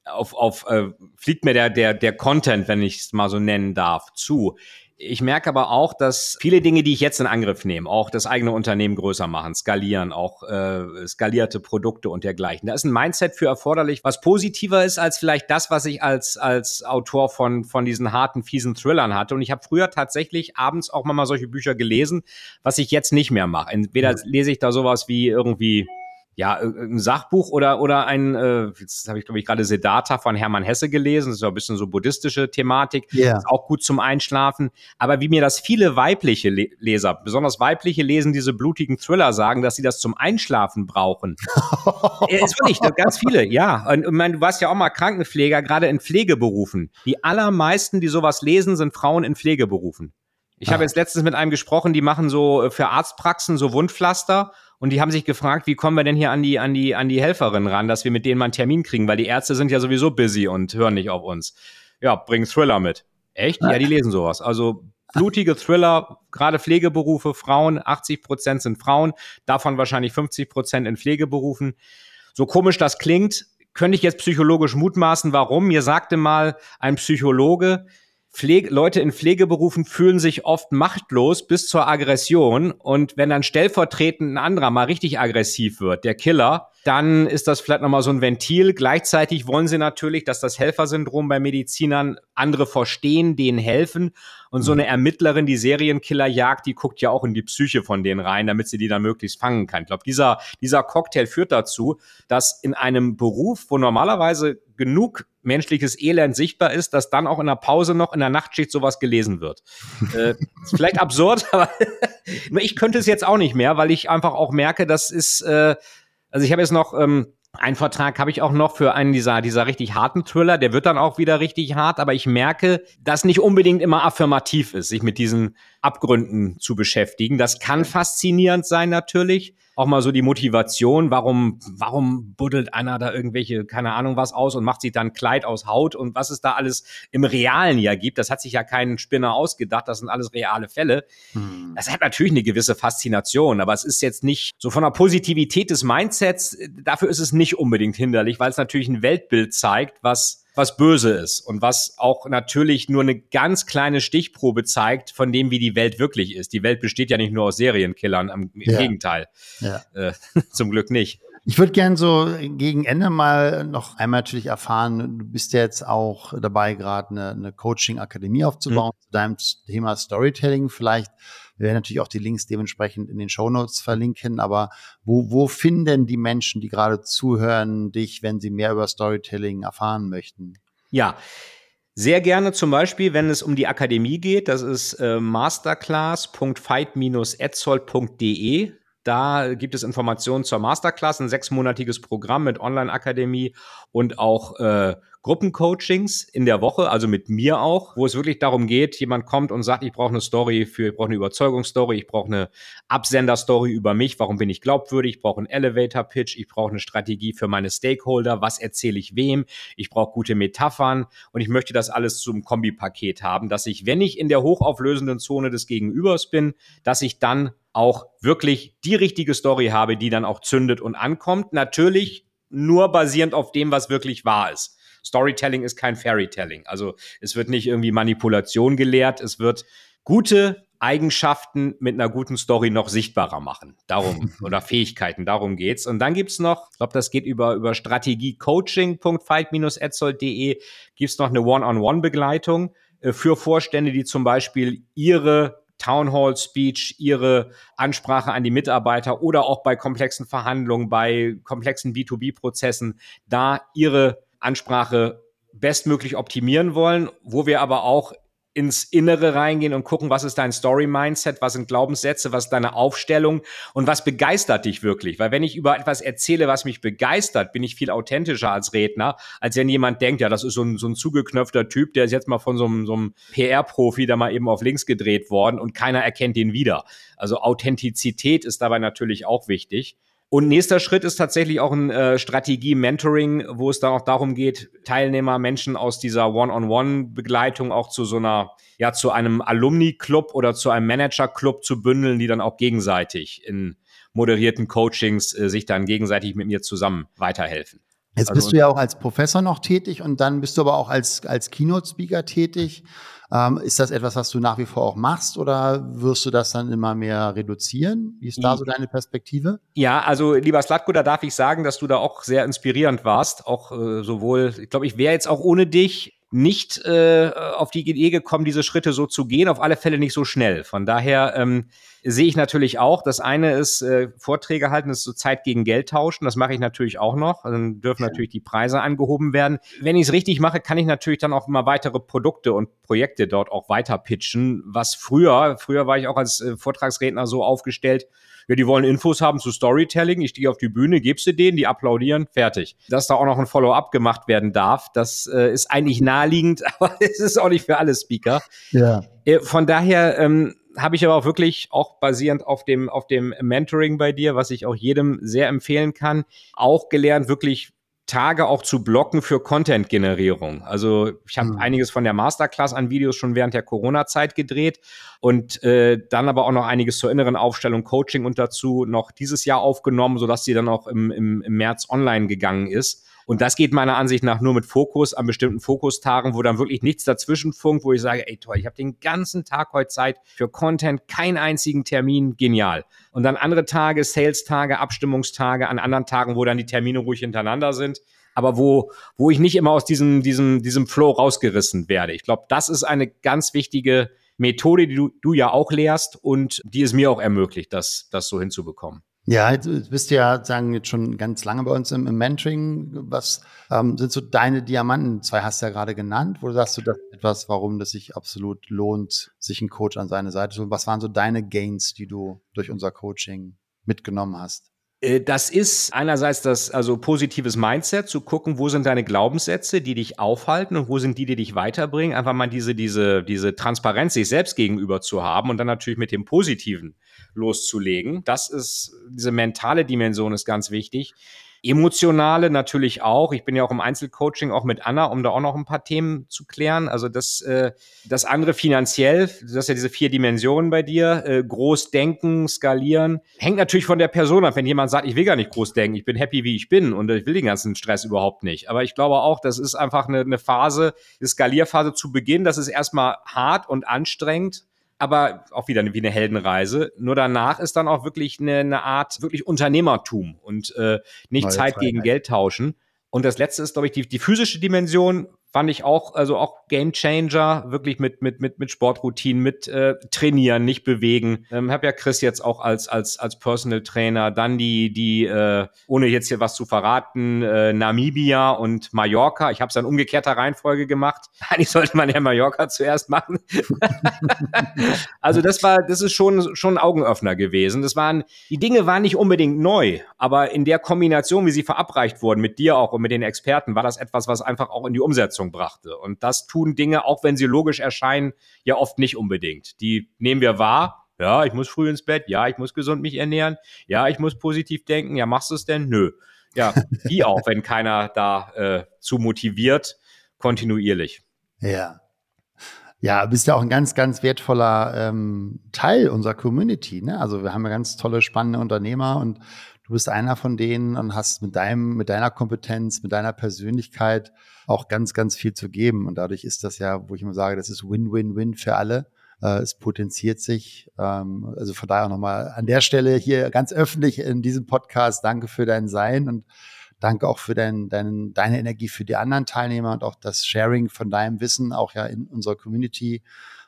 auf, auf äh, fliegt mir der, der, der Content, wenn ich es mal so nennen darf, zu. Ich merke aber auch, dass viele Dinge, die ich jetzt in Angriff nehme, auch das eigene Unternehmen größer machen, skalieren, auch äh, skalierte Produkte und dergleichen. Da ist ein Mindset für erforderlich, was positiver ist als vielleicht das, was ich als, als Autor von, von diesen harten, fiesen Thrillern hatte. Und ich habe früher tatsächlich abends auch mal solche Bücher gelesen, was ich jetzt nicht mehr mache. Entweder lese ich da sowas wie irgendwie ja, ein Sachbuch oder, oder ein, äh, jetzt habe ich, glaube ich, gerade Siddhartha von Hermann Hesse gelesen, das ist ja ein bisschen so buddhistische Thematik, yeah. ist auch gut zum Einschlafen. Aber wie mir das viele weibliche Le Leser, besonders weibliche lesen diese blutigen Thriller sagen, dass sie das zum Einschlafen brauchen. ja, ist wirklich, ganz viele, ja. Und, und mein, du warst ja auch mal Krankenpfleger, gerade in Pflegeberufen. Die allermeisten, die sowas lesen, sind Frauen in Pflegeberufen. Ich ah. habe jetzt letztens mit einem gesprochen, die machen so äh, für Arztpraxen so Wundpflaster und die haben sich gefragt, wie kommen wir denn hier an die, an die, an die Helferinnen ran, dass wir mit denen mal einen Termin kriegen, weil die Ärzte sind ja sowieso busy und hören nicht auf uns. Ja, bring Thriller mit. Echt? Ja, die lesen sowas. Also blutige Thriller, gerade Pflegeberufe, Frauen, 80 Prozent sind Frauen, davon wahrscheinlich 50 Prozent in Pflegeberufen. So komisch das klingt, könnte ich jetzt psychologisch mutmaßen, warum. Mir sagte mal ein Psychologe, Pflege, Leute in Pflegeberufen fühlen sich oft machtlos bis zur Aggression. Und wenn dann stellvertretend ein anderer mal richtig aggressiv wird, der Killer, dann ist das vielleicht nochmal so ein Ventil. Gleichzeitig wollen sie natürlich, dass das Helfersyndrom bei Medizinern andere verstehen, denen helfen. Und so mhm. eine Ermittlerin, die Serienkiller jagt, die guckt ja auch in die Psyche von denen rein, damit sie die dann möglichst fangen kann. Ich glaube, dieser, dieser Cocktail führt dazu, dass in einem Beruf, wo normalerweise genug menschliches Elend sichtbar ist, dass dann auch in der Pause noch in der Nachtschicht sowas gelesen wird. äh, ist vielleicht absurd, aber ich könnte es jetzt auch nicht mehr, weil ich einfach auch merke, das ist äh, also ich habe jetzt noch ähm, einen Vertrag habe ich auch noch für einen dieser, dieser richtig harten Thriller. Der wird dann auch wieder richtig hart, aber ich merke, dass nicht unbedingt immer affirmativ ist, sich mit diesen Abgründen zu beschäftigen. Das kann faszinierend sein natürlich, auch mal so die Motivation, warum, warum buddelt einer da irgendwelche, keine Ahnung was aus und macht sich dann Kleid aus Haut und was es da alles im Realen ja gibt. Das hat sich ja kein Spinner ausgedacht, das sind alles reale Fälle. Hm. Das hat natürlich eine gewisse Faszination, aber es ist jetzt nicht so von der Positivität des Mindsets, dafür ist es nicht unbedingt hinderlich, weil es natürlich ein Weltbild zeigt, was was böse ist und was auch natürlich nur eine ganz kleine Stichprobe zeigt von dem, wie die Welt wirklich ist. Die Welt besteht ja nicht nur aus Serienkillern, im ja. Gegenteil. Ja. Äh, zum Glück nicht. Ich würde gern so gegen Ende mal noch einmal natürlich erfahren, du bist ja jetzt auch dabei, gerade eine, eine Coaching-Akademie aufzubauen mhm. zu deinem Thema Storytelling. Vielleicht wir werden natürlich auch die Links dementsprechend in den Show Notes verlinken. Aber wo, wo finden die Menschen, die gerade zuhören, dich, wenn sie mehr über Storytelling erfahren möchten? Ja, sehr gerne zum Beispiel, wenn es um die Akademie geht. Das ist äh, masterclass.fight-etzold.de. Da gibt es Informationen zur Masterclass, ein sechsmonatiges Programm mit Online-Akademie und auch äh, Gruppencoachings in der Woche, also mit mir auch, wo es wirklich darum geht, jemand kommt und sagt, ich brauche eine Story für, ich brauche eine Überzeugungsstory, ich brauche eine Absenderstory über mich, warum bin ich glaubwürdig, ich brauche einen Elevator-Pitch, ich brauche eine Strategie für meine Stakeholder, was erzähle ich wem, ich brauche gute Metaphern und ich möchte das alles zum Kombipaket haben, dass ich, wenn ich in der hochauflösenden Zone des Gegenübers bin, dass ich dann auch wirklich die richtige Story habe, die dann auch zündet und ankommt. Natürlich nur basierend auf dem, was wirklich wahr ist. Storytelling ist kein Fairytelling. Also es wird nicht irgendwie Manipulation gelehrt, es wird gute Eigenschaften mit einer guten Story noch sichtbarer machen. Darum, oder Fähigkeiten, darum geht's. Und dann gibt's noch, ich glaube, das geht über, über strategiecoaching.fight-etzold.de, gibt's noch eine One-on-One-Begleitung äh, für Vorstände, die zum Beispiel ihre Town Hall Speech, ihre Ansprache an die Mitarbeiter oder auch bei komplexen Verhandlungen, bei komplexen B2B-Prozessen da ihre Ansprache bestmöglich optimieren wollen, wo wir aber auch ins Innere reingehen und gucken, was ist dein Story-Mindset, was sind Glaubenssätze, was ist deine Aufstellung und was begeistert dich wirklich. Weil wenn ich über etwas erzähle, was mich begeistert, bin ich viel authentischer als Redner, als wenn jemand denkt, ja, das ist so ein, so ein zugeknöpfter Typ, der ist jetzt mal von so einem, so einem PR-Profi da mal eben auf links gedreht worden und keiner erkennt ihn wieder. Also Authentizität ist dabei natürlich auch wichtig. Und nächster Schritt ist tatsächlich auch ein äh, Strategie-Mentoring, wo es dann auch darum geht, Teilnehmer, Menschen aus dieser One-on-One-Begleitung auch zu so einer, ja, zu einem Alumni-Club oder zu einem Manager-Club zu bündeln, die dann auch gegenseitig in moderierten Coachings äh, sich dann gegenseitig mit mir zusammen weiterhelfen. Jetzt also, bist du ja auch als Professor noch tätig und dann bist du aber auch als, als Keynote-Speaker tätig. Ähm, ist das etwas, was du nach wie vor auch machst oder wirst du das dann immer mehr reduzieren? Wie ist da so deine Perspektive? Ja, also lieber Slatko, da darf ich sagen, dass du da auch sehr inspirierend warst. Auch äh, sowohl, ich glaube, ich wäre jetzt auch ohne dich nicht äh, auf die Idee gekommen, diese Schritte so zu gehen, auf alle Fälle nicht so schnell. Von daher ähm, sehe ich natürlich auch, das eine ist äh, Vorträge halten, das ist so Zeit gegen Geld tauschen, das mache ich natürlich auch noch. Dann dürfen natürlich die Preise angehoben werden. Wenn ich es richtig mache, kann ich natürlich dann auch immer weitere Produkte und Projekte dort auch weiter pitchen, was früher, früher war ich auch als äh, Vortragsredner so aufgestellt, ja, die wollen Infos haben zu Storytelling. Ich stehe auf die Bühne, gebe sie denen, die applaudieren, fertig. Dass da auch noch ein Follow-up gemacht werden darf, das äh, ist eigentlich naheliegend, aber es ist auch nicht für alle Speaker. Ja. Äh, von daher ähm, habe ich aber auch wirklich, auch basierend auf dem, auf dem Mentoring bei dir, was ich auch jedem sehr empfehlen kann, auch gelernt, wirklich Tage auch zu blocken für Content-Generierung. Also ich habe mhm. einiges von der Masterclass an Videos schon während der Corona-Zeit gedreht und äh, dann aber auch noch einiges zur inneren Aufstellung, Coaching und dazu noch dieses Jahr aufgenommen, sodass sie dann auch im, im, im März online gegangen ist. Und das geht meiner Ansicht nach nur mit Fokus an bestimmten Fokustagen, wo dann wirklich nichts dazwischen funkt, wo ich sage, ey toll, ich habe den ganzen Tag heute Zeit für Content, keinen einzigen Termin, genial. Und dann andere Tage, Sales-Tage, Abstimmungstage, an anderen Tagen, wo dann die Termine ruhig hintereinander sind aber wo, wo ich nicht immer aus diesem, diesem, diesem Flow rausgerissen werde. Ich glaube, das ist eine ganz wichtige Methode, die du, du ja auch lehrst und die es mir auch ermöglicht, das, das so hinzubekommen. Ja, du bist ja, sagen jetzt schon ganz lange bei uns im, im Mentoring. Was ähm, sind so deine Diamanten? Zwei hast du ja gerade genannt. Wo sagst du das etwas, warum das sich absolut lohnt, sich einen Coach an seine Seite zu holen? Was waren so deine Gains, die du durch unser Coaching mitgenommen hast? Äh, das ist einerseits das also positives Mindset, zu gucken, wo sind deine Glaubenssätze, die dich aufhalten und wo sind die, die dich weiterbringen. Einfach mal diese, diese, diese Transparenz sich selbst gegenüber zu haben und dann natürlich mit dem Positiven loszulegen. Das ist, diese mentale Dimension ist ganz wichtig. Emotionale natürlich auch. Ich bin ja auch im Einzelcoaching auch mit Anna, um da auch noch ein paar Themen zu klären. Also das, äh, das andere finanziell, du hast ja diese vier Dimensionen bei dir, äh, groß denken, skalieren, hängt natürlich von der Person ab. Wenn jemand sagt, ich will gar nicht groß denken, ich bin happy, wie ich bin und ich will den ganzen Stress überhaupt nicht. Aber ich glaube auch, das ist einfach eine, eine Phase, eine Skalierphase zu Beginn. Das ist erstmal hart und anstrengend aber auch wieder wie eine Heldenreise. Nur danach ist dann auch wirklich eine, eine Art wirklich Unternehmertum und äh, nicht Neue Zeit Freiheit. gegen Geld tauschen. Und das letzte ist, glaube ich, die, die physische Dimension, fand ich auch, also auch Game Changer, wirklich mit, mit, mit, mit Sportroutinen, mit äh, Trainieren, nicht bewegen. Ähm, habe ja Chris jetzt auch als, als, als Personal Trainer, dann die, die äh, ohne jetzt hier was zu verraten, äh, Namibia und Mallorca. Ich habe es dann umgekehrter Reihenfolge gemacht. Eigentlich sollte man ja Mallorca zuerst machen. also das war, das ist schon, schon ein Augenöffner gewesen. Das waren, die Dinge waren nicht unbedingt neu, aber in der Kombination, wie sie verabreicht wurden, mit dir auch und mit den Experten, war das etwas, was einfach auch in die Umsetzung Umsetzung brachte. Und das tun Dinge, auch wenn sie logisch erscheinen, ja oft nicht unbedingt. Die nehmen wir wahr. Ja, ich muss früh ins Bett. Ja, ich muss gesund mich ernähren. Ja, ich muss positiv denken. Ja, machst du es denn? Nö. Ja, wie auch, wenn keiner da äh, zu motiviert, kontinuierlich. Ja. Ja, bist ja auch ein ganz, ganz wertvoller ähm, Teil unserer Community. Ne? Also wir haben ja ganz tolle, spannende Unternehmer und du bist einer von denen und hast mit deinem, mit deiner Kompetenz, mit deiner Persönlichkeit auch ganz, ganz viel zu geben. Und dadurch ist das ja, wo ich immer sage, das ist Win-Win-Win für alle. Äh, es potenziert sich. Ähm, also von daher nochmal an der Stelle hier ganz öffentlich in diesem Podcast. Danke für dein Sein und danke auch für dein, dein, deine Energie für die anderen Teilnehmer und auch das Sharing von deinem Wissen auch ja in unserer Community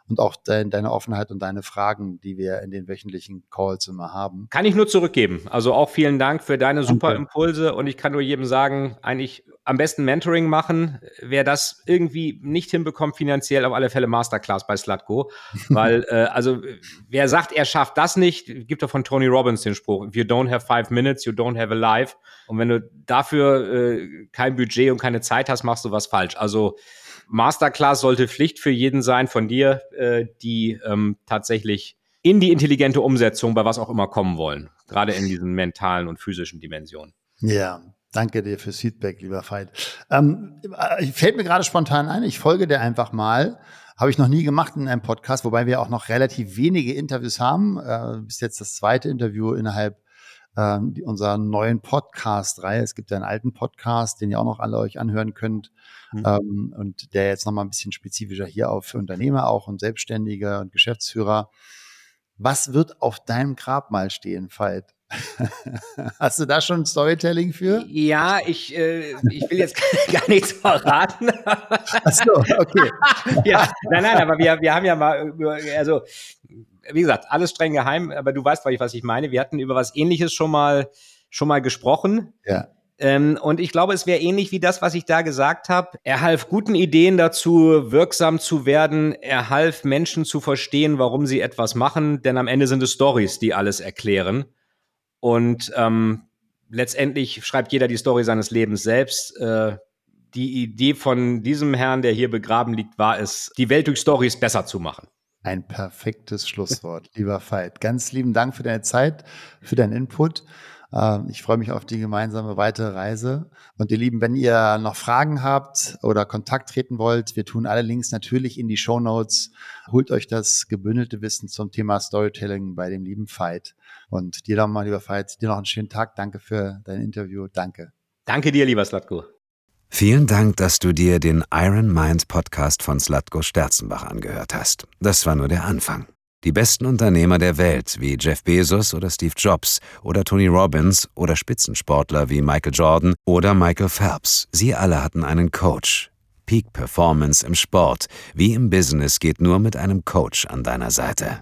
und auch de deine Offenheit und deine Fragen, die wir in den wöchentlichen Calls immer haben. Kann ich nur zurückgeben. Also auch vielen Dank für deine super Danke. Impulse und ich kann nur jedem sagen, eigentlich am besten Mentoring machen. Wer das irgendwie nicht hinbekommt finanziell, auf alle Fälle Masterclass bei Slutgo. Weil, äh, also wer sagt, er schafft das nicht, gibt doch von Tony Robbins den Spruch, if you don't have five minutes, you don't have a life. Und wenn du dafür äh, kein Budget und keine Zeit hast, machst du was falsch. Also Masterclass sollte Pflicht für jeden sein von dir, äh, die ähm, tatsächlich in die intelligente Umsetzung bei was auch immer kommen wollen. Gerade in diesen mentalen und physischen Dimensionen. Ja, Danke dir fürs Feedback, lieber Veit. Ähm, äh, fällt mir gerade spontan ein, ich folge dir einfach mal. Habe ich noch nie gemacht in einem Podcast, wobei wir auch noch relativ wenige Interviews haben. Äh, bis jetzt das zweite Interview innerhalb äh, unserer neuen Podcast-Reihe. Es gibt ja einen alten Podcast, den ihr auch noch alle euch anhören könnt. Mhm. Ähm, und der jetzt nochmal ein bisschen spezifischer hier auf für Unternehmer auch und Selbstständige und Geschäftsführer. Was wird auf deinem Grabmal stehen, Veit? Hast du da schon Storytelling für? Ja, ich, äh, ich will jetzt gar nichts verraten. Ach so, okay. ja, nein, nein, aber wir, wir haben ja mal über, also, wie gesagt, alles streng geheim, aber du weißt, was ich meine. Wir hatten über was ähnliches schon mal, schon mal gesprochen. Ja. Ähm, und ich glaube, es wäre ähnlich wie das, was ich da gesagt habe. Er half guten Ideen dazu, wirksam zu werden. Er half Menschen zu verstehen, warum sie etwas machen, denn am Ende sind es Stories, die alles erklären. Und ähm, letztendlich schreibt jeder die Story seines Lebens selbst. Äh, die Idee von diesem Herrn, der hier begraben liegt, war es, die Welt durch Stories besser zu machen. Ein perfektes Schlusswort, lieber Veit. Ganz lieben Dank für deine Zeit, für deinen Input. Ähm, ich freue mich auf die gemeinsame weitere Reise. Und ihr Lieben, wenn ihr noch Fragen habt oder Kontakt treten wollt, wir tun alle Links natürlich in die Show Notes. Holt euch das gebündelte Wissen zum Thema Storytelling bei dem lieben Veit. Und dir nochmal, lieber Veit, dir noch einen schönen Tag. Danke für dein Interview. Danke. Danke dir, lieber Slatko. Vielen Dank, dass du dir den Iron Mind Podcast von Slatko Sterzenbach angehört hast. Das war nur der Anfang. Die besten Unternehmer der Welt wie Jeff Bezos oder Steve Jobs oder Tony Robbins oder Spitzensportler wie Michael Jordan oder Michael Phelps, sie alle hatten einen Coach. Peak Performance im Sport wie im Business geht nur mit einem Coach an deiner Seite.